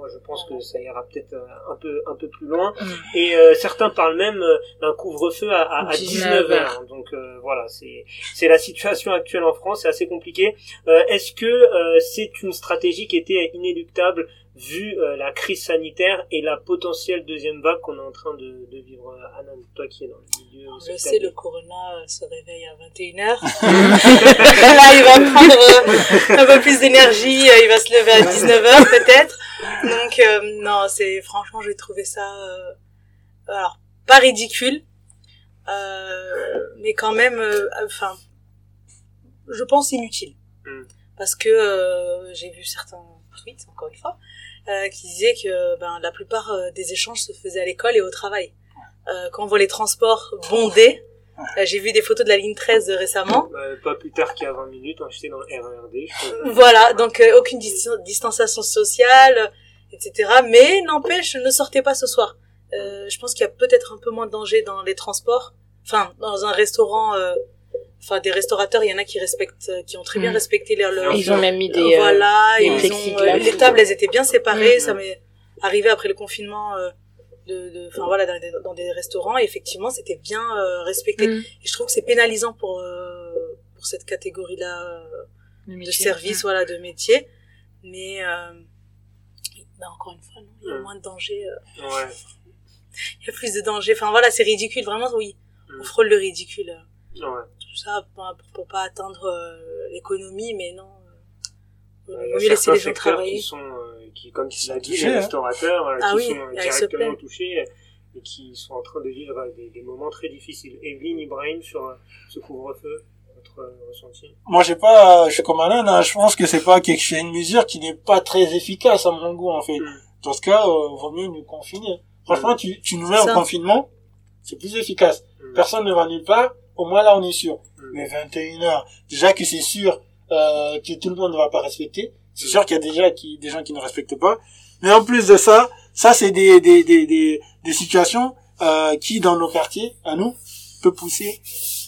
Moi, je pense que ça ira peut-être euh, un peu un peu plus loin. Mm. Et euh, certains parlent même euh, d'un couvre-feu à, à, à 19 19h. Donc euh, voilà, c'est c'est la situation actuelle en France, c'est assez compliqué. Euh, Est-ce que euh, c'est une stratégie qui était inéluctable vu euh, la crise sanitaire et la potentielle deuxième vague qu'on est en train de, de vivre euh, Anna, toi qui es dans le milieu Je sais, le corona euh, se réveille à 21h. (laughs) Là, il va prendre euh, un peu plus d'énergie, euh, il va se lever à 19h peut-être. Donc, euh, non, c'est franchement, j'ai trouvé ça, euh, alors, pas ridicule, euh, mais quand même, euh, enfin, je pense inutile. Mm. Parce que euh, j'ai vu certains tweets, encore une fois, euh, qui disaient que ben, la plupart euh, des échanges se faisaient à l'école et au travail. Euh, quand on voit les transports bondés, euh, j'ai vu des photos de la ligne 13 récemment. Euh, pas plus tard a 20 minutes, hein, j'étais dans le RERD. je crois. Voilà, donc euh, aucune dis- distanciation sociale, euh, etc. Mais n'empêche, ne sortez pas ce soir. Euh, je pense qu'il y a peut-être un peu moins de danger dans les transports. Enfin, dans un restaurant, euh, enfin des restaurateurs, il y en a qui respectent, euh, qui ont très bien Mm. respecté leur, leur Ils ont même mis des, euh, voilà, des ils ont, euh, les tables, elles étaient bien séparées. Mm. Ça m'est arrivé après le confinement. euh, de, de, enfin voilà, dans des, dans des restaurants, et effectivement, c'était bien euh, respecté. Mm. Et je trouve que c'est pénalisant pour euh, pour cette catégorie-là euh, Le de métier. service, voilà, de métier. Mais euh, bah, encore une fois, non, il y a Mm. moins de danger. euh, Ouais. il y a plus de danger. Enfin voilà, c'est ridicule, vraiment, oui. Mm. On frôle le ridicule. Ouais. Tout ça pour, pour, pas atteindre euh, l'économie, mais non. euh, Il y Il a vaut mieux laisser les gens travailler. qui sont, euh, qui, comme tu l'as dit, touchés, les hein. restaurateurs, Ah qui oui, sont directement touchés et qui sont en train de vivre des, des moments très difficiles. Evelyne, Ibrahim, sur ce couvre-feu, votre ressenti? Moi, j'ai pas, je suis comme Alain, hein, je pense que c'est pas quelque chose, une mesure qui n'est pas très efficace à mon goût, en fait. Mm. Dans ce cas, euh, vaut mieux nous confiner. Franchement, tu, tu nous mets en confinement, c'est plus efficace. Mm. Personne ne va nulle part, au moins là, on est sûr. Mm. Mais 21 heures, déjà que c'est sûr, euh, que tout le monde ne va pas respecter. C'est sûr qu'il y a déjà qui, des gens qui ne respectent pas. Mais en plus de ça, ça, c'est des, des, des, des, des situations, euh, qui, dans nos quartiers, à nous, peut pousser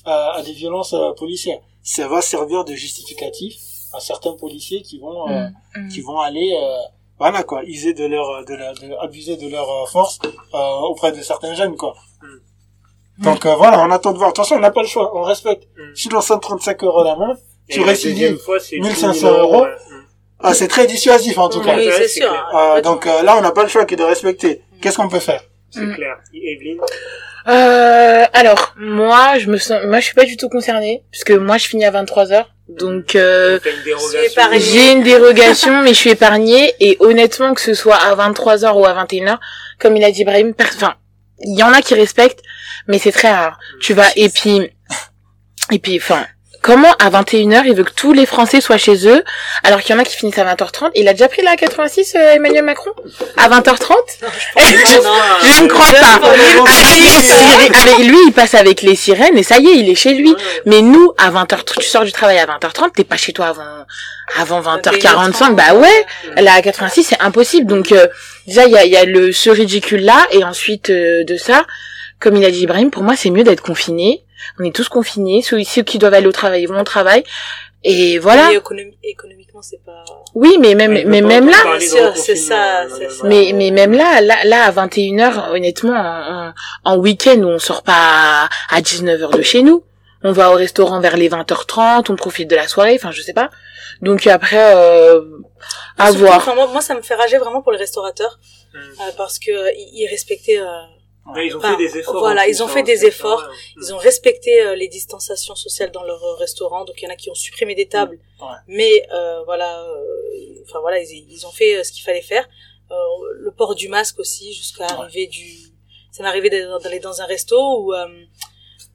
euh, à des violences euh, policières. Ça va servir de justificatif à certains policiers qui vont euh, Mm. qui vont aller euh, voilà quoi user de leur de leur de, abuser de leur force euh, auprès de certains jeunes quoi. Mm. Donc euh, voilà, on attend de voir. Attention, on n'a pas le choix, on respecte. Mm. Si dans 135 euros l'amende, Et tu la récidives. deuxième fois, c'est 1500 1000 euros. ouais. Mm. Ah, c'est très dissuasif en tout Oui, cas. Oui, c'est sûr. clair. Euh, donc euh, là, on n'a pas le choix que de respecter. Qu'est-ce qu'on peut faire? C'est Mm. clair. Evelyne? Euh, alors, moi, je me sens, moi, je suis pas du tout concernée, parce que moi, je finis à 23h. Donc, euh, j'ai une dérogation, mais je suis épargnée, et honnêtement, que ce soit à 23h ou à 21h, comme il a dit Ibrahim, per- enfin, il y en a qui respectent, mais c'est très rare. Tu vas, et puis, et puis, enfin, comment à 21h, il veut que tous les Français soient chez eux, alors qu'il y en a qui finissent à 20h30, il a déjà pris la 86, euh, Emmanuel Macron? À 20h30? Je (laughs) ne crois pas. Sirènes- avec lui, il passe avec les sirènes et ça y est, il est chez lui. Mais nous, à 20h, tu sors du travail à 20h30, t'es pas chez toi avant, avant 20h45. Bah ouais, la 86, c'est impossible. Donc, euh, déjà, il y a, il y a le, ce ridicule-là. Et ensuite euh, de ça, comme il a dit Ibrahim, pour moi, c'est mieux d'être confiné. On est tous confinés. Ceux, ceux qui doivent aller au travail vont au travail. Et voilà. Mais économi- économiquement, c'est pas. Oui, mais même, Ouais, mais même là, C'est sûr, reconfinement, c'est ça, c'est ça. mais, mais même là, là, là, à 21h, honnêtement, en, en, en week-end, on sort pas à, 19h de chez nous. On va au restaurant vers les 20h30, on profite de la soirée, enfin, je sais pas. Donc après, euh, à Surtout, voir. enfin, moi, moi, ça me fait rager vraiment pour les restaurateurs, Mm. euh, parce que euh, ils respectaient, euh, Ouais, ils ont Enfin, fait des efforts. voilà, en ils ont fait hein, des efforts. ils ont respecté euh, les distanciations sociales dans leur euh, restaurant. Donc il y en a qui ont supprimé des tables, Ouais. mais euh, voilà, euh, enfin voilà, ils, ils ont fait euh, ce qu'il fallait faire. Euh, le port du masque aussi, jusqu'à arriver du. Ça m'est arrivé d'aller dans- un resto où, euh,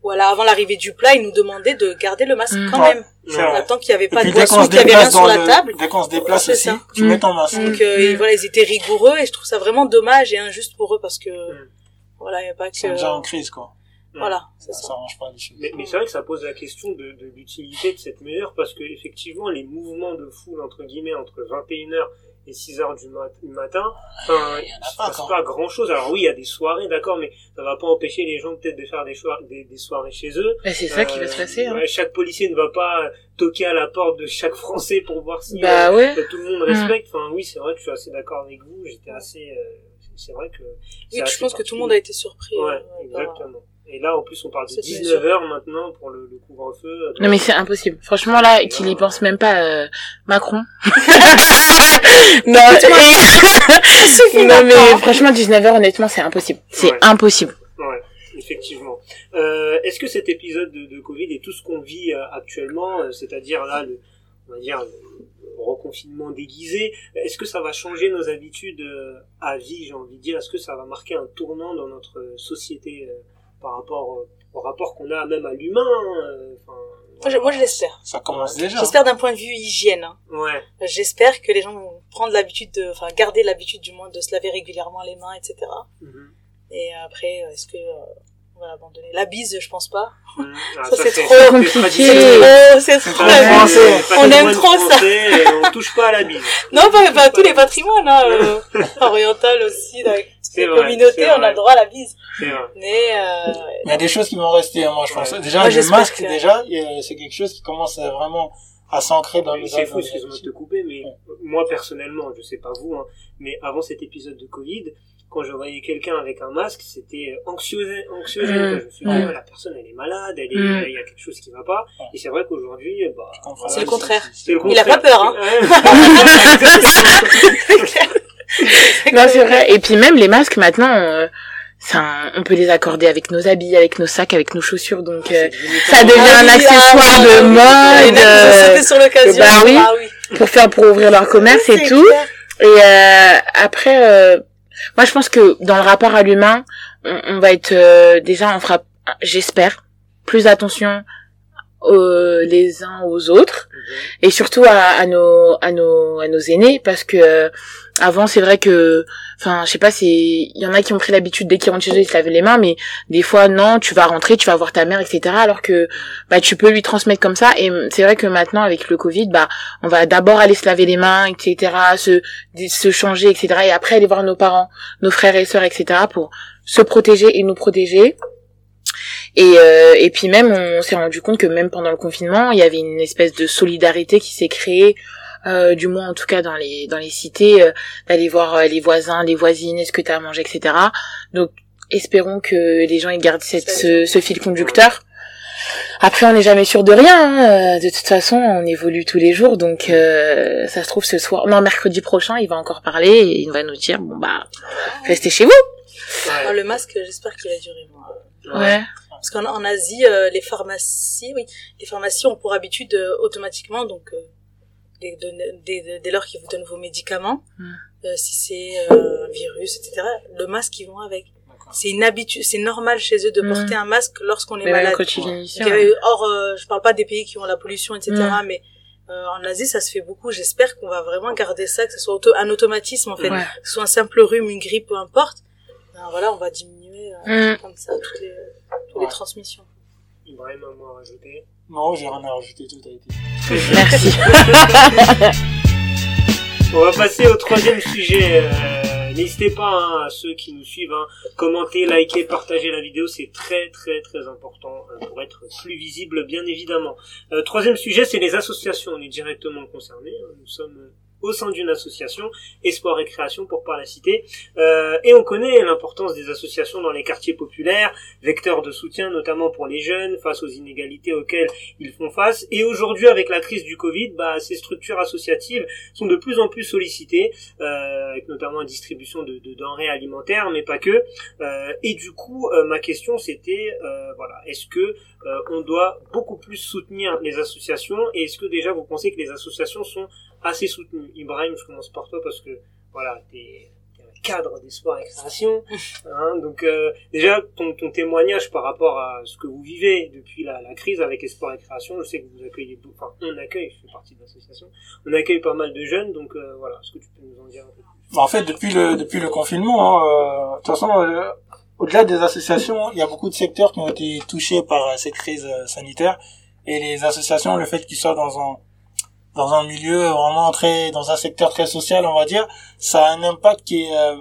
voilà, avant l'arrivée du plat, ils nous demandaient de garder le masque Mm. quand Ouais. même. Vrai. Tant qu'il n'y avait pas puis de boisson, qu'il y avait rien sur la le, table. dès qu'on se déplace aussi, ça. tu Mm. mets ton masque. Donc euh, et voilà, ils étaient rigoureux et je trouve ça vraiment dommage et injuste pour eux parce que Mm. Voilà, il y a pas que déjà en crise quoi. Voilà, c'est Ça ça. arrange pas les choses. Mais, mais c'est vrai que ça pose la question de, de l'utilité de cette mesure parce que effectivement les mouvements de foule entre guillemets entre 21h et 6h du, mat- du matin, enfin, Il se pas, passe pas grand chose. Alors oui, il y a des soirées, d'accord, mais ça va pas empêcher les gens peut-être de faire des, soir- des, des soirées chez eux. Bah, c'est ça qui va Euh, se passer. Hein. ouais, chaque policier ne va pas toquer à la porte de chaque (laughs) Français pour voir si Bah euh, ouais. tout le monde respecte. Enfin oui, c'est vrai que je suis assez d'accord avec vous. J'étais assez, euh, c'est vrai que. Oui, je pense que tout le monde a été surpris. Ouais, euh, par- exactement. Et là, en plus, on parle de Cette 19h maintenant pour le, le couvre-feu. Non mais c'est impossible. Franchement là, qu'il y pense même pas euh, Macron. (laughs) non, et- (laughs) non mais franchement 19h honnêtement c'est impossible. C'est Ouais. impossible. Ouais, effectivement. Euh, Est-ce que cet épisode de, de Covid et tout ce qu'on vit euh, actuellement, euh, c'est-à-dire là, le, on va dire, le reconfinement déguisé, est-ce que ça va changer nos habitudes euh, à vie, j'ai envie de dire? Est-ce que ça va marquer un tournant dans notre société euh, par rapport au, au rapport qu'on a même à l'humain euh, enfin, Moi, je, moi, je l'espère. Ça commence déjà. J'espère d'un point de vue hygiène. hein. Ouais, J'espère que les gens vont prendre l'habitude de, enfin, garder l'habitude du moins de se laver régulièrement les mains, etc. Mhm. Et après, est-ce que euh, on va abandonner la bise Je pense pas. (laughs) Ah, Ça, c'est trop compliqué. Oh, c'est trop. français. On aime trop ça. et on touche pas à la bise. (laughs) Non, pas, pas tous les patrimoines, hein, euh, (laughs) oriental aussi, dans les vrai, communautés, on a le droit à la bise. Vrai. Mais euh, Il y a des choses qui vont rester, hein, moi, je pense. Ouais. Déjà, Moi, le masque, que- déjà, c'est quelque chose qui commence à vraiment à s'ancrer dans les C'est fou, excuse-moi de te couper, mais moi personnellement, je sais pas vous, hein, mais avant cet épisode de Covid, quand je voyais quelqu'un avec un masque, c'était anxiogène. anxiogène Mm. Je me suis dit, Ouais. ouais, la personne, elle est malade, elle est, Mm. il y a quelque chose qui va pas. Ouais. Et c'est vrai qu'aujourd'hui, bah, Je comprends. C'est le contraire. Il a pas peur, hein. (laughs) (laughs) Non c'est vrai. Et puis même les masques maintenant, euh, ça, on peut les accorder avec nos habits, avec nos sacs, avec nos chaussures. Donc euh, ça devient Ah un accessoire ah, de mode euh, sur l'occasion. bah oui. Ah oui. pour faire pour ouvrir leur commerce et tout. clair. Et euh, après, euh, moi je pense que dans le rapport à l'humain, on, va être euh, déjà, on fera, j'espère, plus attention euh, les uns aux autres. Et surtout à, à nos à nos à nos aînés parce que euh, avant c'est vrai que enfin je sais pas c'est il y en a qui ont pris l'habitude dès qu'ils rentrent chez eux ils se lavent les mains mais des fois non tu vas rentrer tu vas voir ta mère etc alors que bah tu peux lui transmettre comme ça. Et c'est vrai que maintenant avec le covid bah on va d'abord aller se laver les mains etc se se changer etc et après aller voir nos parents nos frères et sœurs etc pour se protéger et nous protéger et, euh, et puis même, on s'est rendu compte que même pendant le confinement, il y avait une espèce de solidarité qui s'est créée, euh, du moins en tout cas dans les dans les cités, euh, d'aller voir euh, les voisins, les voisines, est-ce que tu as à manger, etc. Donc espérons que les gens ils gardent cette, ce, ce fil conducteur. Après, on n'est jamais sûr de rien. hein. Euh, De toute façon, on évolue tous les jours, donc euh, ça se trouve ce soir, non mercredi prochain, il va encore parler et il va nous dire bon bah restez chez vous. Ah, le masque, j'espère qu'il va durer. Moi. Ouais. Parce qu'en en Asie, euh, les pharmacies, oui, les pharmacies ont pour habitude euh, automatiquement, donc euh, dès, de- dès, dès lors qu'ils vous donnent vos médicaments, Mm. euh, si c'est euh, un virus, etc., le masque ils vont avec. C'est une habitude, c'est normal chez eux de Mm. porter un masque lorsqu'on est Mais malade. ouais. Or, euh, je parle pas des pays qui ont la pollution, etc., Mm. mais euh, en Asie, ça se fait beaucoup. J'espère qu'on va vraiment garder ça, que ce soit auto- un automatisme en fait, Ouais. que ce soit un simple rhume, une grippe, peu importe. Ben, voilà, on va diminuer comme ça toutes les, toutes Ouais. les transmissions. Ibrahim, un mot à rajouter. Non, j'ai rien à rajouter, tout a été. Merci. (laughs) (laughs) On va passer au troisième sujet. Euh, N'hésitez pas hein, à ceux qui nous suivent, hein, commenter, liker, partager la vidéo, c'est très très très important euh, pour être plus visible, bien évidemment. Euh, troisième sujet, c'est les associations. On est directement concernés. hein. Nous sommes euh, au sein d'une association, Espoir et Création pour pas la citer, Euh, et on connaît l'importance des associations dans les quartiers populaires, vecteurs de soutien notamment pour les jeunes face aux inégalités auxquelles ils font face. Et aujourd'hui, avec la crise du Covid, bah, ces structures associatives sont de plus en plus sollicitées, euh, avec notamment la distribution de, de denrées alimentaires, mais pas que. Euh, et du coup, euh, ma question c'était, euh, voilà, est-ce que euh, on doit beaucoup plus soutenir les associations Et est-ce que déjà vous pensez que les associations sont assez soutenues Ibrahim, je commence par toi parce que voilà, t'es t'es un cadre d'espoir et création. (laughs) Hein, donc euh, déjà ton, ton témoignage par rapport à ce que vous vivez depuis la, la crise avec Espoir et Création, je sais que vous accueillez, enfin on accueille, je fais partie de l'association, on accueille pas mal de jeunes, donc euh, voilà, est-ce que tu peux nous en dire un peu plus? Bah, en fait, depuis le depuis le confinement, hein, euh, de toute façon, euh, au-delà des associations, il y a beaucoup de secteurs qui ont été touchés par euh, cette crise euh, sanitaire. Et les associations, le fait qu'ils soient dans un dans un milieu vraiment très dans un secteur très social, on va dire, ça a un impact qui est euh,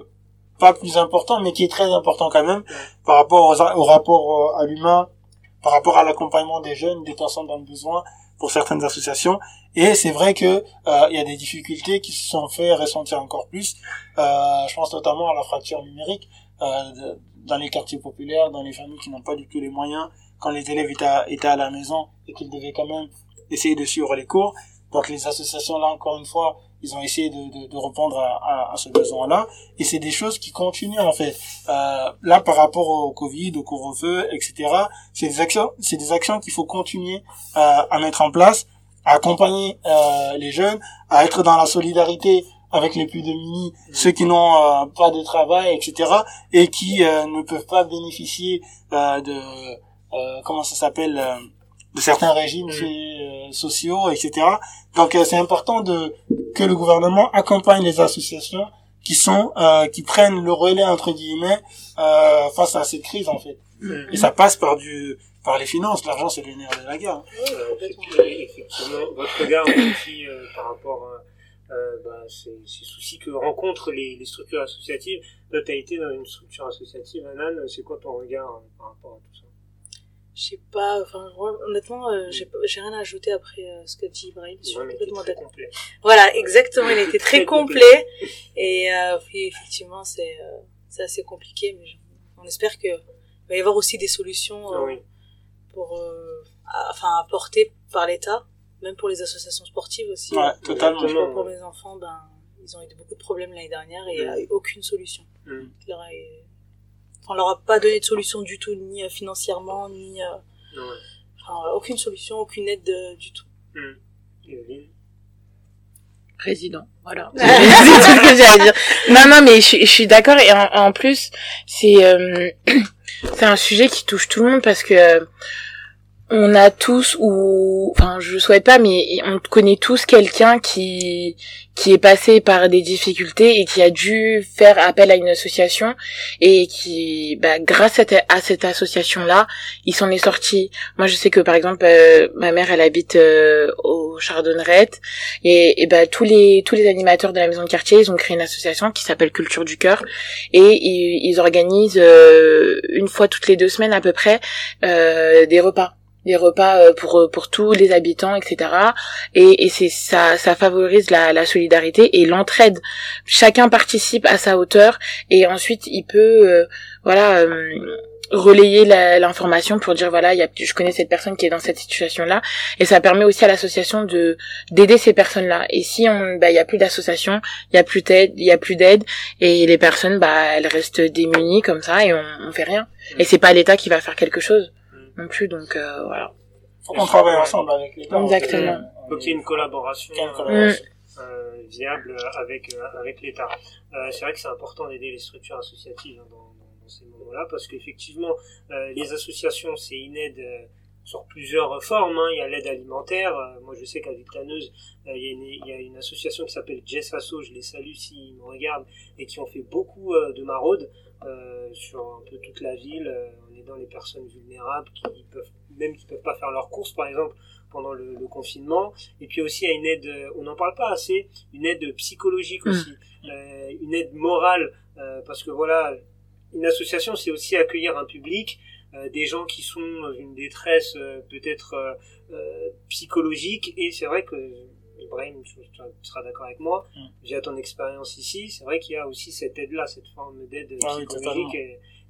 pas plus important, mais qui est très important quand même par rapport au rapport à l'humain, par rapport à l'accompagnement des jeunes, des personnes dans le besoin pour certaines associations. Et c'est vrai que il y a des difficultés qui se sont fait ressentir encore plus. je pense notamment à la fracture numérique. Euh, dans les quartiers populaires, dans les familles qui n'ont pas du tout les moyens, quand les élèves étaient à, étaient à la maison et qu'ils devaient quand même essayer de suivre les cours. Donc les associations là, encore une fois, ils ont essayé de, de, de répondre à, à, à ce besoin-là. Et c'est des choses qui continuent en fait. Euh, là, par rapport au Covid, au couvre-feu, etc., c'est des actions, c'est des actions qu'il faut continuer euh, à mettre en place, à accompagner euh, les jeunes, à être dans la solidarité avec les plus démunis, ceux qui n'ont euh, pas de travail, etc., et qui euh, ne peuvent pas bénéficier euh, de comment ça s'appelle de certains régimes mm. sociaux, etc. Donc c'est important de que le gouvernement accompagne les associations qui sont qui prennent le relais entre guillemets face à cette crise en fait. Mm. Et ça passe par du par les finances. L'argent c'est le nerf de la guerre. effectivement, votre regard (coughs) aussi par rapport à euh, bah, ces, soucis que rencontrent les, les structures associatives. Toi, tu as été dans une structure associative, Anan, c'est quoi ton regard par rapport à tout ça? Je sais pas, enfin, honnêtement, euh, j'ai rien à ajouter après euh, ce que dit Ibrahim. Je suis complètement d'accord. Voilà, exactement, il était (laughs) très, complet. Et euh, puis, effectivement, c'est c'est assez compliqué, mais on espère qu'il va y avoir aussi des solutions pour, enfin, apportées par l'État même pour les associations sportives aussi. Ouais, totalement. pour mes enfants, ben, ils ont eu beaucoup de problèmes l'année dernière et il n'y a eu aucune solution. Mm. Leur a... on leur a pas donné de solution du tout, ni euh, financièrement, ni, euh... enfin, aucune solution, aucune aide euh, du tout. Mm. Président, voilà. (laughs) c'est tout ce que j'allais dire. Non, non, mais je, je suis d'accord et en, en plus, c'est euh, (clears throat) c'est un sujet qui touche tout le monde parce que on a tous ou enfin je souhaite pas mais on connaît tous quelqu'un qui qui est passé par des difficultés et qui a dû faire appel à une association et qui bah, grâce à, cette association là il s'en est sorti. Moi je sais que par exemple euh, ma mère elle habite euh, au Chardonneret et, et bah, tous les tous les animateurs de la maison de quartier ils ont créé une association qui s'appelle Culture du cœur et ils, ils organisent euh, une fois toutes les deux semaines à peu près des repas des repas euh, pour euh, pour tous les habitants, etc. Et, et c'est ça ça favorise la, la solidarité et l'entraide. Chacun participe à sa hauteur et ensuite il peut euh, voilà relayer l'information pour dire voilà il y a je connais cette personne qui est dans cette situation là et ça permet aussi à l'association de d'aider ces personnes là et si on bah il y a plus d'association il y a plus d'aide il y a plus d'aide. Et les personnes bah elles restent démunies comme ça et on, on fait rien. Et c'est pas l'État qui va faire quelque chose non plus, donc euh, voilà. Faut qu'on travaille ensemble avec l'État. Exactement. Faut qu'il y ait une collaboration, euh, euh, viable avec avec l'État. c'est vrai que c'est important d'aider les structures associatives hein, dans, dans, ces moments-là parce qu'effectivement, les associations, c'est une aide sur plusieurs formes. Hein. Il y a l'aide alimentaire. moi, je sais qu'à Victaneuse, il, y a une, il y a une association qui s'appelle Jess Asso. Je les salue s'ils me regardent et qui ont fait beaucoup de maraudes sur un peu toute la ville dans les personnes vulnérables qui peuvent même qui peuvent pas faire leurs courses par exemple pendant le, confinement et puis aussi à une aide on n'en parle pas assez une aide psychologique mmh. aussi euh, une aide morale euh, parce que voilà une association c'est aussi accueillir un public euh, des gens qui sont dans une détresse peut-être psychologique et c'est vrai que Ibrahim, tu seras d'accord avec moi, mmh. via ton expérience ici, c'est vrai qu'il y a aussi cette aide-là, cette forme d'aide ah psychologique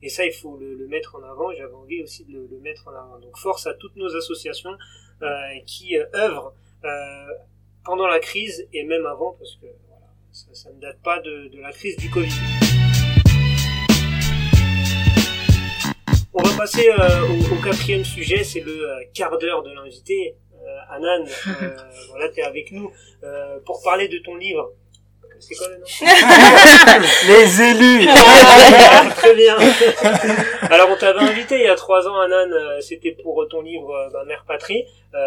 et ça, il faut le, le mettre en avant. J'avais envie aussi de le, le, mettre en avant. Donc force à toutes nos associations euh, qui euh, œuvrent euh, pendant la crise et même avant, parce que voilà, ça, ça ne date pas de, de la crise du Covid. On va passer euh, au, au, quatrième sujet, c'est le quart d'heure de l'invité. Euh, Anan, (laughs) voilà, tu es avec nous pour parler de ton livre c'est quoi le nom (laughs) Les élus (laughs) Très bien Alors on t'avait invité il y a trois ans, Anan, euh, c'était pour ton livre euh, Ma mère patrie, euh,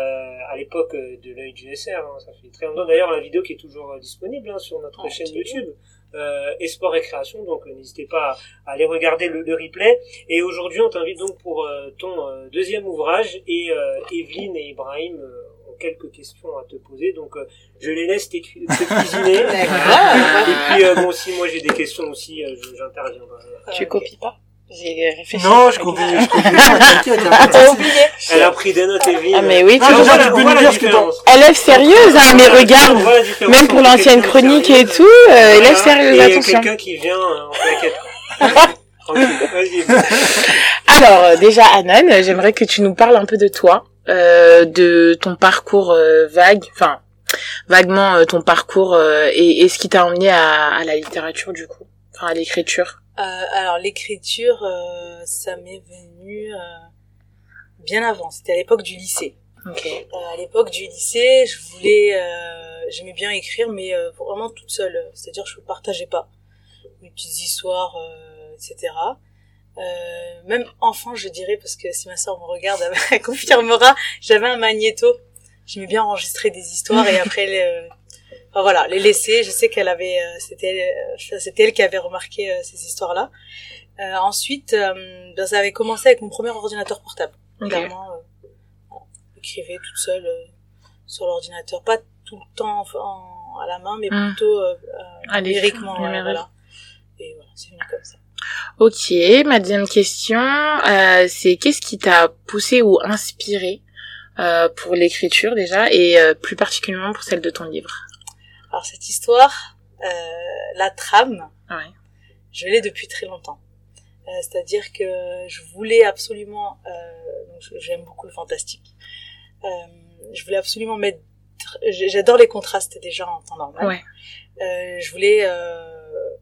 à l'époque de l'œil du SR, hein, ça fait très longtemps. D'ailleurs la vidéo qui est toujours disponible hein, sur notre chaîne YouTube. Euh, et sport création. Donc euh, n'hésitez pas à, aller regarder le, le replay. Et aujourd'hui, on t'invite donc pour euh, ton euh, deuxième ouvrage. Et euh, Evelyne et Ibrahim euh, ont quelques questions à te poser. Donc euh, je les laisse te (laughs) cuisiner. D'accord. et puis euh, bon, si moi j'ai des questions aussi, euh, j'interviendrai. Tu copies pas? J'ai réfléchi. Non, je copie, je y a Ah, de t'as oublié Elle a pris des notes, Evelyne. Ah, mais oui, Ah, tu déjà, vois. tu peux nous la dire ce que. Élève sérieuse, hein, mais regarde. Même pour l'ancienne chronique et tout, euh, voilà, élève sérieuse, et attention. quelqu'un qui vient euh, en plaquette. quoi. Tranquille, vas-y. Alors, euh, déjà, Anan, j'aimerais que tu nous parles un peu de toi, euh, de ton parcours euh, vague, enfin, vaguement euh, ton parcours euh, et, et ce qui t'a emmené à, à la littérature, du coup, enfin, à l'écriture. Euh, alors l'écriture, euh, ça m'est venu euh, bien avant. C'était à l'époque du lycée. Ok. Euh, à l'époque du lycée, je voulais, euh, j'aimais bien écrire, mais euh, vraiment toute seule. C'est-à-dire, je ne partageais pas mes petites histoires, euh, etc. Euh, même enfant, je dirais, parce que si ma soeur me regarde, elle (laughs) confirmera. J'avais un magnéto. J'aimais bien enregistrer des histoires et après, enfin, voilà, les laisser. Je sais qu'elle avait, euh, c'était, euh, c'était elle qui avait remarqué euh, ces histoires-là. Euh, ensuite, euh, ben, ça avait commencé avec mon premier ordinateur portable. Ok. Clairement, toute seule euh, sur l'ordinateur, pas tout le temps en, à la main, mais Mm. plutôt euh, euh, ouais, numérique. voilà. Et voilà, c'est venu comme ça. Ok, ma deuxième question, euh, c'est qu'est-ce qui t'a poussé ou inspiré euh, pour l'écriture déjà et euh, plus particulièrement pour celle de ton livre? Alors cette histoire, euh, la trame, Ouais. je l'ai depuis très longtemps. Euh, C'est-à-dire que je voulais absolument, euh, j'aime beaucoup le fantastique, euh, je voulais absolument mettre, j'adore les contrastes déjà en temps normal. Ouais. Euh, je voulais euh,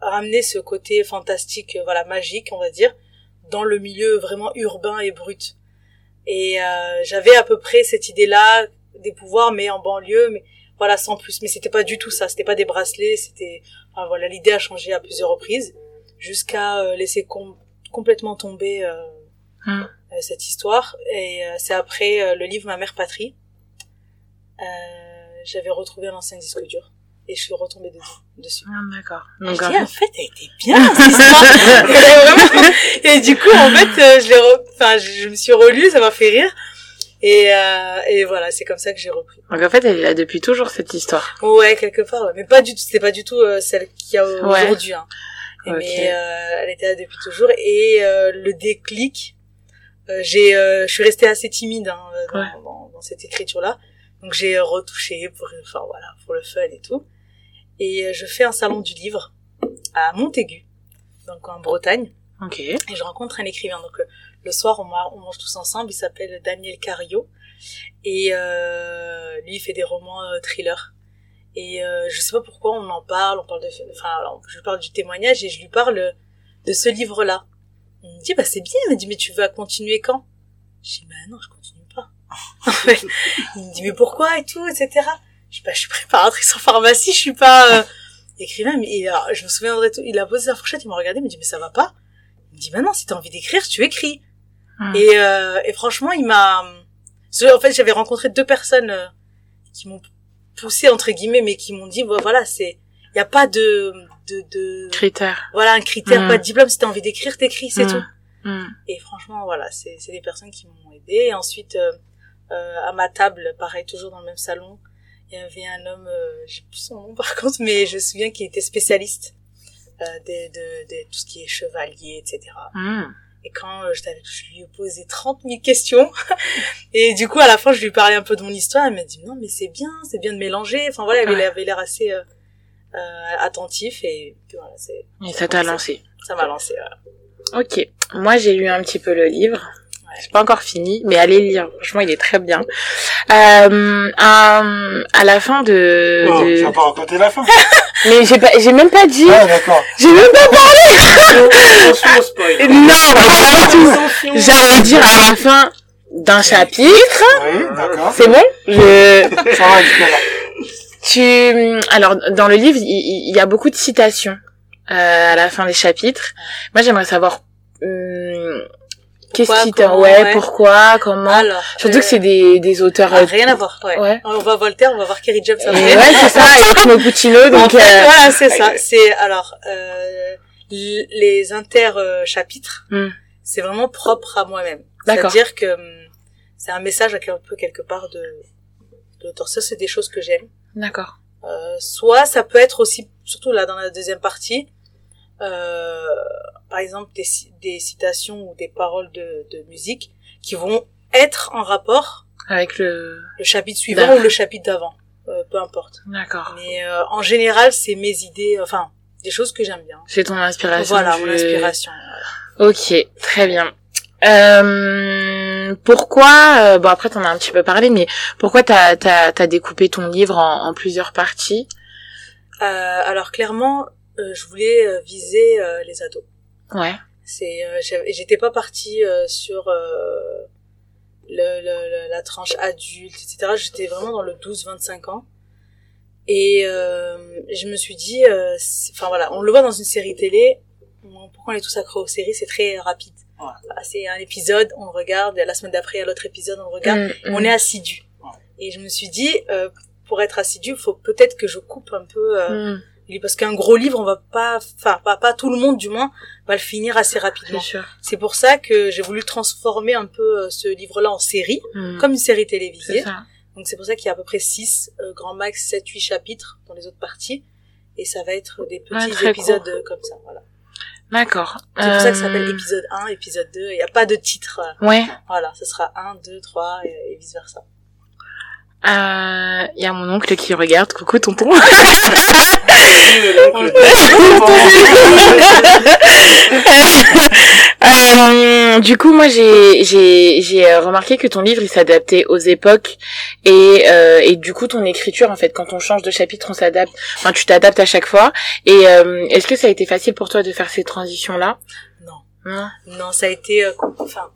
ramener ce côté fantastique, voilà, magique, on va dire, dans le milieu vraiment urbain et brut. Et euh, j'avais à peu près cette idée-là des pouvoirs, mais en banlieue, mais voilà, sans plus. Mais c'était pas du tout ça. C'était pas des bracelets. C'était, enfin, voilà, l'idée a changé à plusieurs reprises jusqu'à euh, laisser com- complètement tomber euh, Hmm. euh, cette histoire. Et euh, c'est après euh, le livre Ma mère patrie. Euh, j'avais retrouvé un ancien disque dur et je suis retombée dessus. Ah, D'accord. Je Donc, dis, en fait- elle était bien, cette histoire. (laughs) (laughs) Et du coup, en fait, je l'ai re... enfin, je me suis relue, ça m'a fait rire. Et, euh, et voilà, c'est comme ça que j'ai repris. donc en fait, elle est là depuis toujours cette histoire. Ouais, quelque part, ouais. mais pas du tout, c'était pas du tout euh, celle qu'il y a aujourd'hui. Hein. Et (laughs) Ok. Mais euh, elle était là depuis toujours. Et euh, le déclic, euh, j'ai, euh, je suis restée assez timide hein, dans, Ouais. dans, dans cette écriture-là. Donc j'ai retouché pour, enfin voilà, pour le fun et tout. Et euh, je fais un salon du livre à Montaigu, donc en Bretagne. Ok. Et je rencontre un écrivain. Donc euh, le soir, on, ma- on mange tous ensemble. Il s'appelle Daniel Cario. Et euh, lui, il fait des romans euh, thrillers. Et euh, je sais pas pourquoi on en parle. On parle de, enfin, je parle du témoignage et je lui parle de ce livre-là. Il me dit, bah c'est bien. Il me dit, mais tu vas continuer quand? Je dis, bah non, je continue pas. (laughs) Il me dit, mais pourquoi et tout, etc. Je dis, bah je suis préparatrice en pharmacie. Je suis pas euh, écrivain. Mais et, alors, je me souviendrai tout. Il a posé sa fourchette. Il m'a regardé. Il me dit, mais ça va pas? Il me dit, bah non, si t'as envie d'écrire, tu écris. Hmm. Et, euh, et franchement, il m'a... En fait, j'avais rencontré deux personnes euh, qui m'ont poussé, entre guillemets, mais qui m'ont dit, bah, voilà, c'est... Il n'y a pas de... de, de... Critères. Voilà, un critère, Hmm. pas de diplôme. Si t'as envie d'écrire, t'écris, c'est Hmm. tout. Hmm. Et franchement, voilà, c'est c'est des personnes qui m'ont aidé. Et ensuite, euh, euh, à ma table, pareil, toujours dans le même salon, il y avait un homme, euh, j'ai plus son nom (laughs) par contre, mais je me souviens qu'il était spécialiste euh, de, de, de tout ce qui est chevalier, etc. Et quand euh, je, lui ai posé 30 000 questions, (laughs) et du coup, à la fin, je lui parlais un peu de mon histoire, elle m'a dit, non, mais c'est bien, c'est bien de mélanger. Enfin, voilà, elle avait- Ouais. elle avait l'air assez euh, euh, attentif, et puis voilà, c'est, Et ça t'a lancé. ça m'a lancé. Voilà. Ok. Moi, j'ai lu un petit peu le livre. C'est pas encore fini, mais allez lire. Franchement, il est très bien. Euh, à la fin de, Oh, de- tu vas pas raconter la fin. (laughs) mais j'ai pas, j'ai même pas dit. Ah, d'accord. J'ai même pas spoil. (laughs) Non, pas du tout. J'allais dire à la fin d'un chapitre. Oui, d'accord. C'est bon? Je (laughs) Ça va, jusque-là. tu alors dans le livre il, y a beaucoup de citations euh, à la fin des chapitres. Moi j'aimerais savoir hum, Qu'est-ce qui t'a, ouais, ouais. pourquoi, comment. Alors, Surtout euh, que c'est des, des auteurs, ah, euh, rien à voir. Ouais. Ouais. On va Voltaire, on va voir Kerry James après. ouais, c'est ça, et Oxmo Puccino, (laughs) en donc, fait, euh, voilà, c'est ça. (laughs) C'est alors euh, les inter chapitres, Hmm. c'est vraiment propre à moi-même. D'accord. C'est-à-dire que hum, c'est un message un peu quelque part de, de l'auteur. Ça, c'est des choses que j'aime. d'accord. Euh, soit ça peut être aussi, surtout là dans la deuxième partie, euh, par exemple des, ci- des citations ou des paroles de, de musique qui vont être en rapport Avec le, le chapitre suivant ou le chapitre d'avant, euh, peu importe. d'accord. Mais euh, en général, c'est mes idées, enfin des choses que j'aime bien. C'est ton inspiration. Voilà, du- mon inspiration. Ok, très bien. Euh, pourquoi, euh, bon après t'en as un petit peu parlé, mais pourquoi t'as t'as t'as découpé ton livre en, en plusieurs parties? Euh, alors clairement, je voulais euh, viser euh, les ados. Ouais. C'est, euh, j'étais pas partie euh, sur euh, le, le- le- la tranche adulte, etc. J'étais vraiment dans le 12-25 ans. Et euh, je me suis dit, euh, enfin voilà, on le voit dans une série télé. on- Pourquoi on est tous accros aux séries? C'est très rapide. Ouais. Voilà, c'est un épisode, on le regarde. et La semaine d'après, il y a l'autre épisode, on le regarde. Mm, On mm. est assidu. Et je me suis dit, euh, pour être assidu, il faut peut-être que je coupe un peu. euh, Mm, parce qu'un gros livre, on va pas, enfin pas, pas tout le monde du moins, va le finir assez rapidement. C'est pour ça que j'ai voulu transformer un peu euh, ce livre-là en série, Mm, comme une série télévisée. ça. Donc c'est pour ça qu'il y a à peu près 6, grand max 7, 8 chapitres dans les autres parties. Et ça va être des petits Ouais, épisodes court. euh, comme ça, voilà. D'accord. C'est pour ça que ça s'appelle Euh, épisode 1, épisode 2. Il n'y a pas de titre. euh, Ouais. Voilà, ce sera 1, 2, 3 et, et vice versa. Euh, Il y a mon oncle qui regarde. Coucou tonton. (laughs) Euh, du coup, moi, j'ai j'ai j'ai euh, remarqué que ton livre il s'adaptait aux époques et euh, et du coup ton écriture en fait quand on change de chapitre on s'adapte. Enfin, tu t'adaptes à chaque fois. Et euh, est-ce que ça a été facile pour toi de faire ces transitions là Non. Non? Non, ça a été, euh, enfin,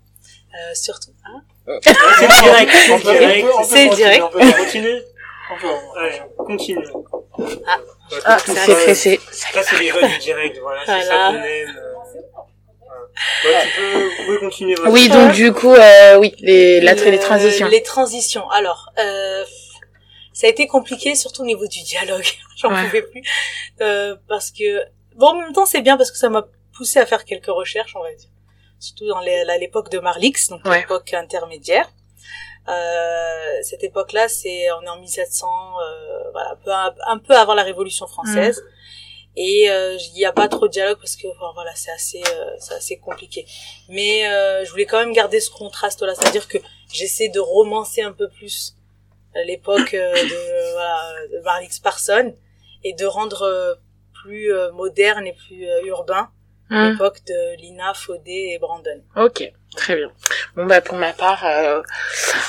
euh, surtout, hein? C'est direct, c'est direct. continue Allez, continue. Ah. Ah, c'est pressé. Ça, c'est les règles du direct, voilà, c'est ça Voilà. qu'on aime. euh. Ouais, tu peux, vous pouvez continuer votre Oui, donc du coup, euh, oui, les la Le- les transitions. Les transitions. Alors, euh, ça a été compliqué, surtout au niveau du dialogue. (laughs) J'en Ouais. pouvais plus. Euh, parce que, bon, en même temps, c'est bien parce que ça m'a poussé à faire quelques recherches, on va dire. Surtout dans les- à l'époque de Marlix, donc Ouais. l'époque intermédiaire. Euh, cette époque-là, c'est, on est en 1700, euh, voilà, un peu, un, un peu avant la Révolution française. Et euh, il n'y a pas trop de dialogue parce que enfin, voilà, c'est assez, c'est assez compliqué. Mais je voulais quand même garder ce contraste-là, c'est-à-dire que j'essaie de romancer un peu plus l'époque de, (coughs) voilà, de Marlix Parson et de rendre plus moderne et plus urbain Hmm. l'époque de Lina, Faudé et Brandon. Ok, très bien. Bon bah pour ma part, euh,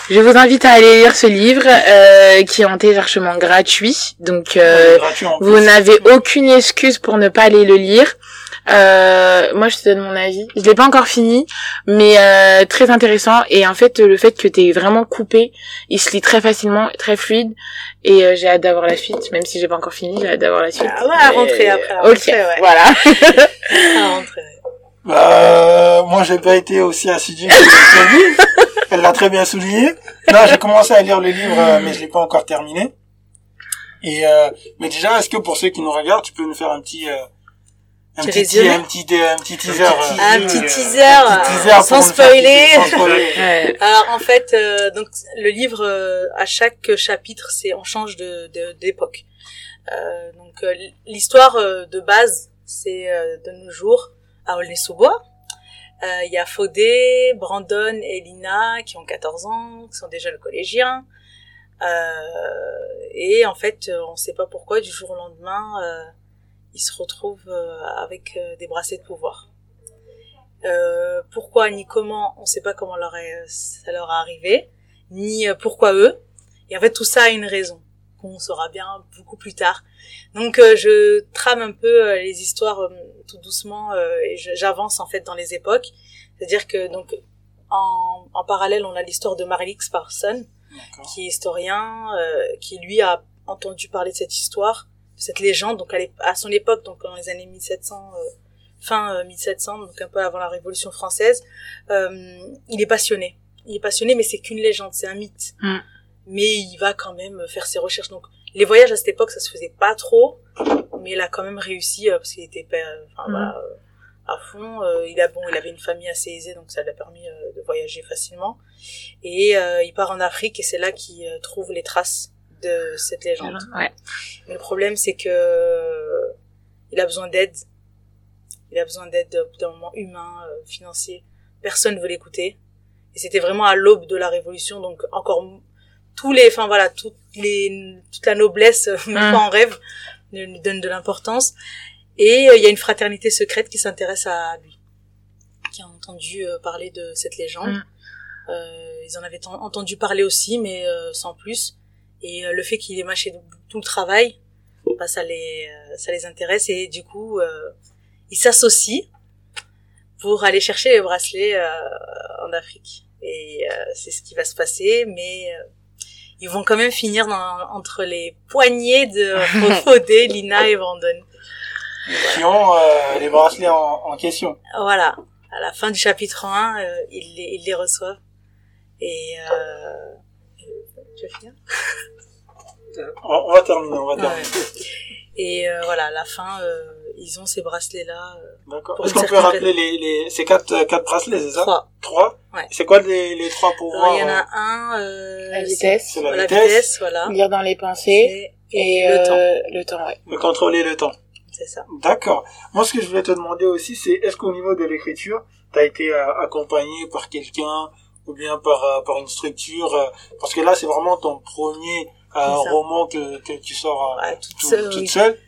je vous invite à aller lire ce livre euh, qui est en téléchargement gratuit. Donc euh, gratuit en vous n'avez aucune excuse pour ne pas aller le lire. Euh, moi je te donne mon avis. Je l'ai pas encore fini, mais euh, très intéressant. Et en fait le fait que t'es vraiment coupé, il se lit très facilement, très fluide. Et euh, j'ai hâte d'avoir la suite, même si j'ai pas encore fini, j'ai hâte d'avoir la suite. Ah ouais, à rentrer après, à ok, rentrer, ouais. voilà. (laughs) (laughs) À rentrer. Euh, moi, j'ai pas été aussi assidu que. (laughs) Elle l'a très bien souligné. Non, j'ai commencé à lire le livre, euh, mais je l'ai pas encore terminé. Et euh, mais déjà, est-ce que pour ceux qui nous regardent, tu peux nous faire un petit, euh, un Petit petit, un petit, un petit teaser, euh, Un petit Euh, teaser, un petit teaser sans faire spoiler. kiffer, sans spoiler. Ouais. Alors en fait, euh, donc le livre euh, à chaque chapitre, c'est on change de de- d'époque. Euh, donc euh, l'histoire euh, de base, c'est euh, de nos jours à Aulnay-sous-Bois. Euh, Il y a Faudé, Brandon et Lina qui ont 14 ans, qui sont déjà le collégiens. Euh, et en fait, on sait pas pourquoi du jour au lendemain, euh, ils se retrouvent euh, avec euh, des bracelets de pouvoir. Euh, pourquoi ni comment, on sait pas comment leur est- ça leur est arrivé, ni euh, pourquoi eux. Et en fait, tout ça a une raison qu'on saura bien beaucoup plus tard. Donc, euh, je trame un peu euh, les histoires euh, tout doucement euh, et j'avance en fait dans les époques. C'est-à-dire que donc en, en parallèle, on a l'histoire de Marlix Parson, qui est historien, euh, qui lui a entendu parler de cette histoire, cette légende. Donc à, son époque, donc dans les années 1700, euh, fin euh, 1700, donc un peu avant la Révolution française. Euh, il est passionné. Il est passionné, mais c'est qu'une légende, c'est un mythe. Mm. Mais il va quand même faire ses recherches. Donc les voyages à cette époque, ça se faisait pas trop, mais il a quand même réussi euh, parce qu'il était enfin, Mm. voilà, euh, à fond. Euh, il a bon, il avait une famille assez aisée, donc ça lui a permis euh, de voyager facilement. Et euh, il part en Afrique et c'est là qu'il euh, trouve les traces de cette légende. Ouais. Mais le problème, c'est que il a besoin d'aide. Il a besoin d'aide d'un moment humain, euh, financier. Personne veut l'écouter. Et c'était vraiment à l'aube de la Révolution, donc encore tous les, enfin voilà, toutes les, toute la noblesse, euh, même Mm. pas en rêve, lui donne de l'importance. Et euh, il y a une fraternité secrète qui s'intéresse à lui, qui a entendu euh, parler de cette légende. Euh, ils en avaient en- entendu parler aussi, mais euh, sans plus. Et euh, le fait qu'il ait mâché tout le travail, bah, ça les euh, ça les intéresse. Et du coup euh, ils s'associent pour aller chercher les bracelets euh, en Afrique. Et euh, c'est ce qui va se passer. Mais euh, ils vont quand même finir dans, entre les poignées de (laughs) Fodé, Lina et Brandon. Qui ont euh, les bracelets en, en question. Voilà, à la fin du chapitre 1, euh, ils, les, ils les reçoivent. Et euh, tu veux finir On, on va terminer, on va Ouais. terminer. Et euh, voilà, à la fin, euh, ils ont ces bracelets-là. Euh, D'accord. Pour Est-ce qu'on peut rappeler les, les, ces quatre, quatre bracelets, c'est ça? trois. Trois? Ouais. C'est quoi les, les trois pouvoirs? Alors, il y en a un, euh, La vitesse, la vitesse. vitesse, voilà. lire dans les pensées Et, et, le euh, temps, Le temps, ouais. de contrôler le temps. c'est ça. D'accord. Moi, ce que je voulais te demander aussi, c'est est-ce qu'au niveau de l'écriture, tu as été accompagné par quelqu'un ou bien par, euh, par une structure euh, Parce que là, c'est vraiment ton premier euh, roman que, que tu sors euh, Ouais, toute tout- seule, toute oui. seule.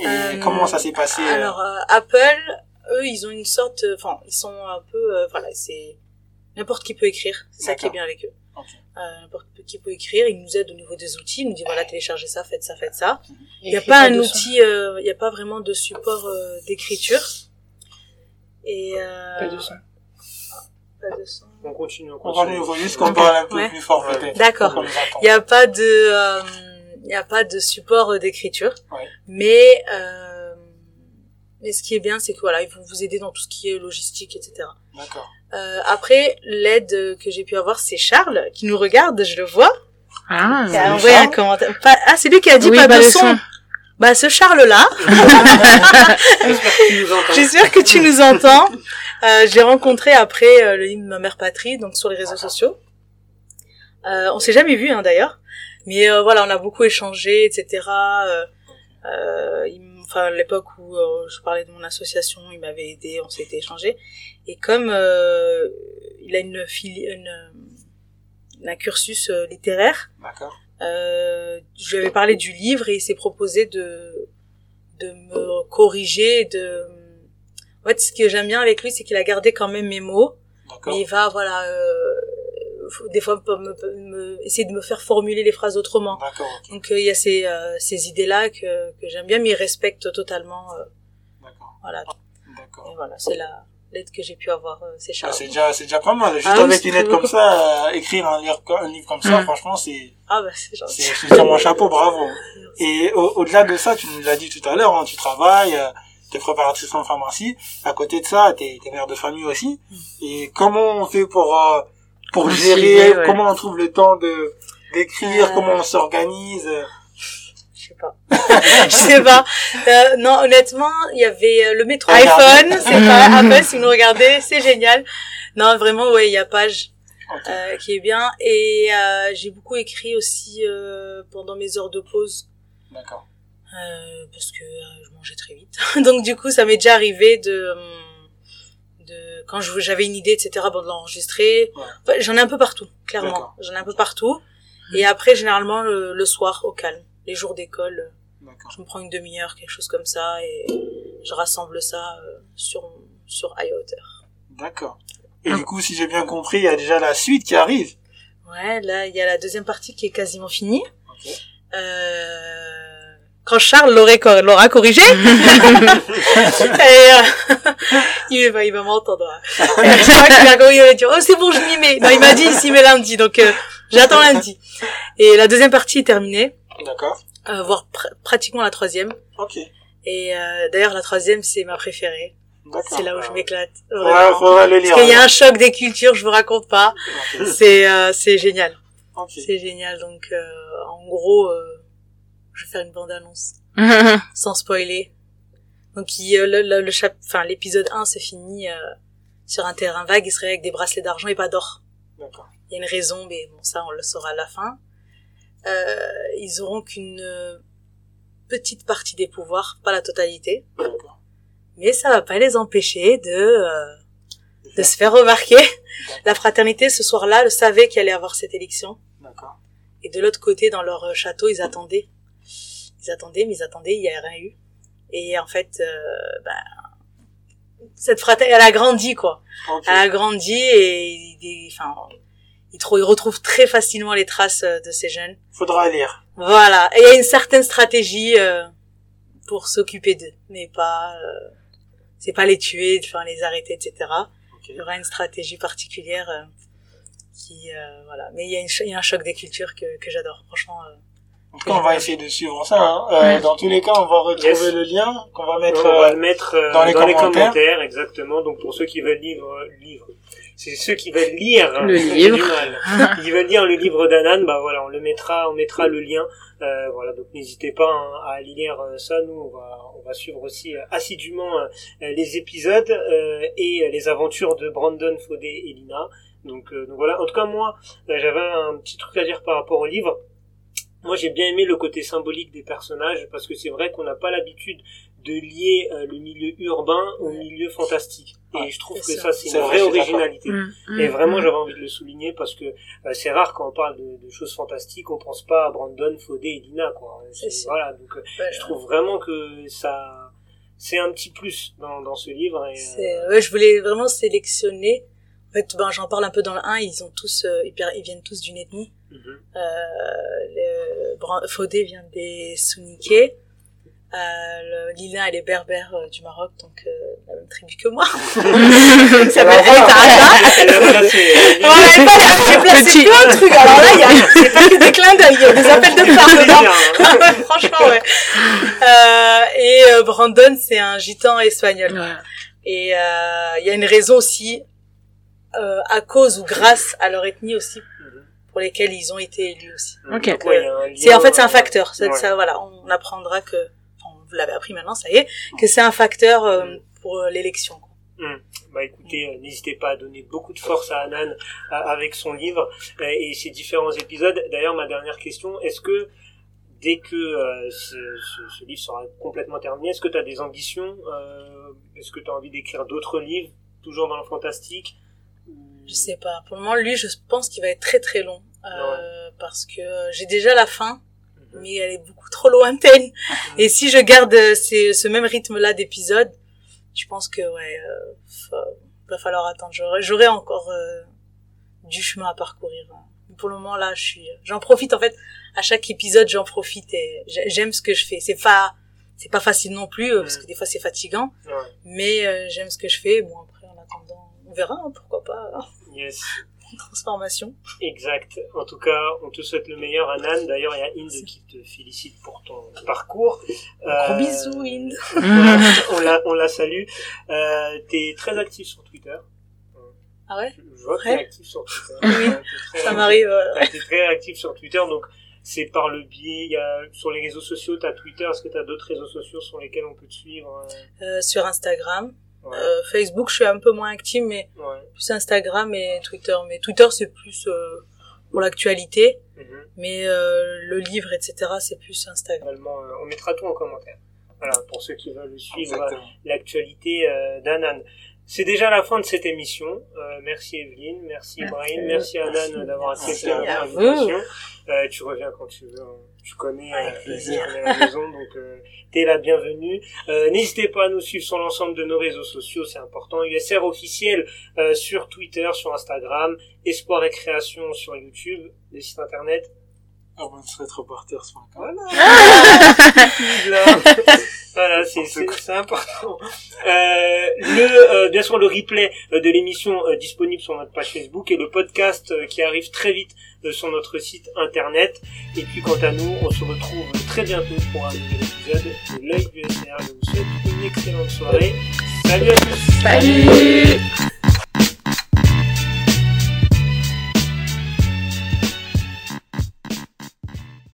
Et Euh, comment ça s'est passé euh, Alors, euh, Apple, eux, ils ont une sorte, euh, enfin, ils sont un peu, euh, voilà, c'est n'importe qui peut écrire. C'est ça qui est bien avec eux. Euh, n'importe qui peut écrire. Ils nous aident au niveau des outils. Ils nous disent voilà, téléchargez ça, faites ça, faites ça. Il n'y a pas un outil, euh, il n'y a pas vraiment de support euh, d'écriture. Et euh, Pas de son. Pas de son. On continue, on On continue. va il faut juste qu'on parle un peu Ouais. plus fort peut-être. D'accord. Il n'y a pas de, euh, il n'y a pas de support euh, d'écriture. Ouais. Mais, euh, mais ce qui est bien, c'est que voilà, ils vont vous aider dans tout ce qui est logistique, etc. D'accord. Euh, après, l'aide que j'ai pu avoir, c'est Charles qui nous regarde, je le vois. Ah, a envoyé un Charles. commentaire. Pas- ah, c'est lui qui a dit oui, pas, pas de le son. son. Bah, ce Charles-là, (laughs) (laughs) J'espère que tu nous entends. j'espère que tu nous entends. Euh, j'ai rencontré après euh, le livre de ma mère patrie, donc sur les réseaux sociaux. Euh, on s'est jamais vu hein, d'ailleurs, mais euh, voilà, on a beaucoup échangé, etc. Euh, euh, il enfin, à l'époque où je parlais de mon association, il m'avait aidé, on s'était échangé. Et comme euh, il a une, fili- une, un cursus littéraire, euh, je lui avais parlé du livre et il s'est proposé de de me corriger de en fait ce que j'aime bien avec lui c'est qu'il a gardé quand même mes mots mais il va voilà euh, des fois me, me- essayer de me faire formuler les phrases autrement D'accord. ok. donc euh, il y a ces euh, ces idées là que que j'aime bien mais il respecte totalement euh, D'accord. voilà D'accord. et voilà c'est la l'aide que j'ai pu avoir euh, c'est Ah, Charles c'est déjà, c'est déjà pas mal. Juste Ah avec une aide comme ça, euh, écrire un livre, un livre comme ça, Mm. franchement, c'est, ah bah c'est gentil c'est sur mon chapeau, bravo. (laughs) Et au- au-delà de ça, tu nous l'as dit tout à l'heure, hein, tu travailles, euh, t'es préparatrice en pharmacie. À côté de ça, t'es, t'es mère de famille aussi. Et comment on fait pour, euh, pour gérer, ouais. comment on trouve le temps de, d'écrire, Euh. comment on s'organise? je sais pas (laughs) je sais pas Euh, non honnêtement il y avait euh, le métro Ah, iPhone c'est pas (laughs) Apple si vous nous regardez c'est génial non vraiment ouais il y a page euh, qui est bien et euh, j'ai beaucoup écrit aussi euh, pendant mes heures de pause D'accord. euh, parce que euh, mangeais très vite (laughs) donc du coup ça m'est déjà arrivé de hum, de quand j'avais une idée etc bon de l'enregistrer Ouais. Enfin, j'en ai un peu partout clairement j'en ai un peu partout et après généralement le, le soir au calme les jours d'école euh, je me prends une demi-heure quelque chose comme ça et je rassemble ça euh, sur sur iOtter D'accord. Et du coup, si j'ai bien compris, il y a déjà la suite qui arrive. Ouais, là, il y a la deuxième partie qui est quasiment finie. Ok. Euh, quand Charles l'aurait cor- l'aura corrigé, (laughs) (laughs) et, euh, (laughs) il va, il va m'entendre. il va dire, oh, c'est bon, je m'y mets. Non, il m'a dit, il s'y met lundi, donc, euh, j'attends lundi. Et la deuxième partie est terminée, D'accord. euh, voire pr- pratiquement la troisième. Ok. Et, euh, d'ailleurs, la troisième, c'est ma préférée. C'est là où je m'éclate. Ouais, vraiment. faudra le lire. Parce qu'il y a un choc des cultures, je vous raconte pas. C'est euh, c'est génial. Ok. C'est génial. Donc, euh, en gros, euh, je vais faire une bande-annonce (laughs) sans spoiler. Donc, il, le, le, le chap- enfin, l'épisode 1 se finit euh, sur un terrain vague. Il se réveille avec des bracelets d'argent et pas d'or. D'accord. Il y a une raison, mais bon, ça, on le saura à la fin. Euh, ils auront qu'une euh, petite partie des pouvoirs, pas la totalité. D'accord. Mais ça va pas les empêcher de, euh, de se faire remarquer. La fraternité, ce soir-là, le savait qu'il allait avoir cette élection. D'accord. Et de l'autre côté, dans leur château, ils attendaient. Ils attendaient, mais ils attendaient, il n'y a rien eu. Et en fait, euh, ben, cette fraternité, elle a grandi, quoi. Elle a grandi et, il- enfin, ils, ils retrouvent très facilement les traces euh, de ces jeunes. Faudra lire. Voilà. Et il y a une certaine stratégie euh, pour s'occuper d'eux, mais pas, euh, c'est pas les tuer, enfin les arrêter, etc. Il y aura une stratégie particulière euh, qui, euh, voilà. Mais il y, a une il y a un choc des cultures que, que j'adore, franchement. Euh. En tout cas, on va essayer de suivre ça. Hein. Euh, Ouais. Dans tous les cas, on va retrouver Yes. le lien qu'on va mettre. on va euh, le mettre euh, dans les commentaires. exactement. Donc pour ceux qui veulent lire, euh, livre, c'est ceux qui veulent lire Le j'ai livre. du mal. Qui veulent lire le livre d'Anan, bah voilà, on le mettra, on mettra le lien. Euh, voilà, donc n'hésitez pas hein, à aller lire euh, ça. Nous, on va, on va suivre aussi euh, assidûment euh, les épisodes euh, et les aventures de Brandon, Fodé et Lina. Donc, euh, donc voilà. En tout cas, moi, euh, j'avais un petit truc à dire par rapport au livre. Moi, j'ai bien aimé le côté symbolique des personnages parce que c'est vrai qu'on n'a pas l'habitude de lier euh, le milieu urbain au milieu fantastique. Et Ouais, je trouve que ça. c'est une vrai, vraie originalité. Mm. Et vraiment, j'avais envie de le souligner parce que euh, c'est rare quand on parle de, de choses fantastiques, on pense pas à Brandon, Fodé et Lina, quoi. C'est C'est- sûr. Voilà, donc euh, Ouais, je trouve vraiment que ça, c'est un petit plus dans, dans ce livre. Et, euh, C'est- ouais, je voulais vraiment sélectionner. En fait, ben, j'en parle un peu dans le 1, ils ont tous, euh, ils viennent tous d'une ethnie. Mhm. Euh, le Fodé vient des Souniké. Euh, le Lila, elle est berbère euh, du Maroc, donc euh, la même tribu que moi. (laughs) Ça s'appelle El Tarata. Voilà, c'est- Voilà, et voilà, j'ai placé Petit. plein de trucs. Alors là, il y a, c'est pas que des clins d'œil, il y a des (laughs) appels de phare dedans. (laughs) bien, hein. Ah ouais, Franchement, ouais. Euh, et euh, Brandon, c'est un gitan espagnol. Ouais. Et euh, il y a une raison aussi, euh, à cause ou grâce à leur ethnie aussi. Pour lesquelles ils ont été élus aussi. Donc, ouais, lien, C'est en fait c'est un euh, facteur. Ça, ouais. ça, voilà, on apprendra que, enfin, vous l'avez appris maintenant, ça y est, que c'est un facteur euh, Mm. pour euh, l'élection. quoi. Bah écoutez, euh, n'hésitez pas à donner beaucoup de force à Anan euh, avec son livre euh, et ses différents épisodes. D'ailleurs, ma dernière question, est-ce que dès que euh, ce, ce- ce livre sera complètement terminé, est-ce que tu as des ambitions euh, Est-ce que tu as envie d'écrire d'autres livres, toujours dans le fantastique Je sais pas. Pour le moment, lui, je pense qu'il va être très très long. Euh, Parce que j'ai déjà la fin, Mhm. mais elle est beaucoup trop lointaine. Et si je garde ces- ce même rythme-là d'épisode, je pense que ouais, euh, fa- va falloir attendre. J'aurai, encore euh, du chemin à parcourir. Mais Pour le moment, là, je suis, j'en profite en fait. À chaque épisode, j'en profite et j'ai- j'aime ce que je fais. C'est pas, c'est pas facile non plus euh, parce Mhm. que des fois c'est fatigant, Ouais. mais euh, j'aime ce que je fais. Bon après, en attendant, on verra. hein, pourquoi pas Yes, une transformation. exact. En tout cas, on te souhaite le meilleur, Anan. D'ailleurs, il y a Inde qui te félicite pour ton parcours. Gros Euh, bisous, Inde. on la, on la salue. Euh, t'es très actif sur Twitter. Ah ouais, Je vois que t'es actif sur Twitter. Oui, très- ça m'arrive. euh, t'es très actif sur Twitter, donc c'est par le biais, il y a, sur les réseaux sociaux, t'as Twitter, est-ce que t'as d'autres réseaux sociaux sur lesquels on peut te suivre euh, euh, sur Instagram, Ouais, Euh, Facebook, je suis un peu moins active, mais ouais. plus Instagram et Twitter. Mais Twitter, c'est plus euh, pour l'actualité, mhm. mais euh, le livre, etc., c'est plus Instagram. Finalement, euh, on mettra tout en commentaire. Voilà, pour ceux qui veulent suivre l'actualité euh, d'Anan. C'est déjà la fin de cette émission. Euh, merci Evelyne, merci Merci. Brian, merci Anan Merci. d'avoir Merci accepté l'invitation. Euh, tu reviens quand tu veux. hein. Tu connais, Avec euh, plaisir. tu connais la maison, donc euh, t'es la bienvenue. Euh, N'hésitez pas à nous suivre sur l'ensemble de nos réseaux sociaux, c'est important. USR officiel euh, sur Twitter, sur Instagram, Espoir et Création sur YouTube, les sites internet. Urban Street Reporter sur un Voilà. (laughs) voilà, c'est c'est c'est important. Euh, le euh, bien sûr le replay euh, de l'émission euh, disponible sur notre page Facebook et le podcast euh, qui arrive très vite euh, sur notre site internet. Et puis quant à nous, on se retrouve très bientôt pour un nouvel épisode de l'œil du SR. Je vous souhaite une excellente soirée. Salut à tous. Salut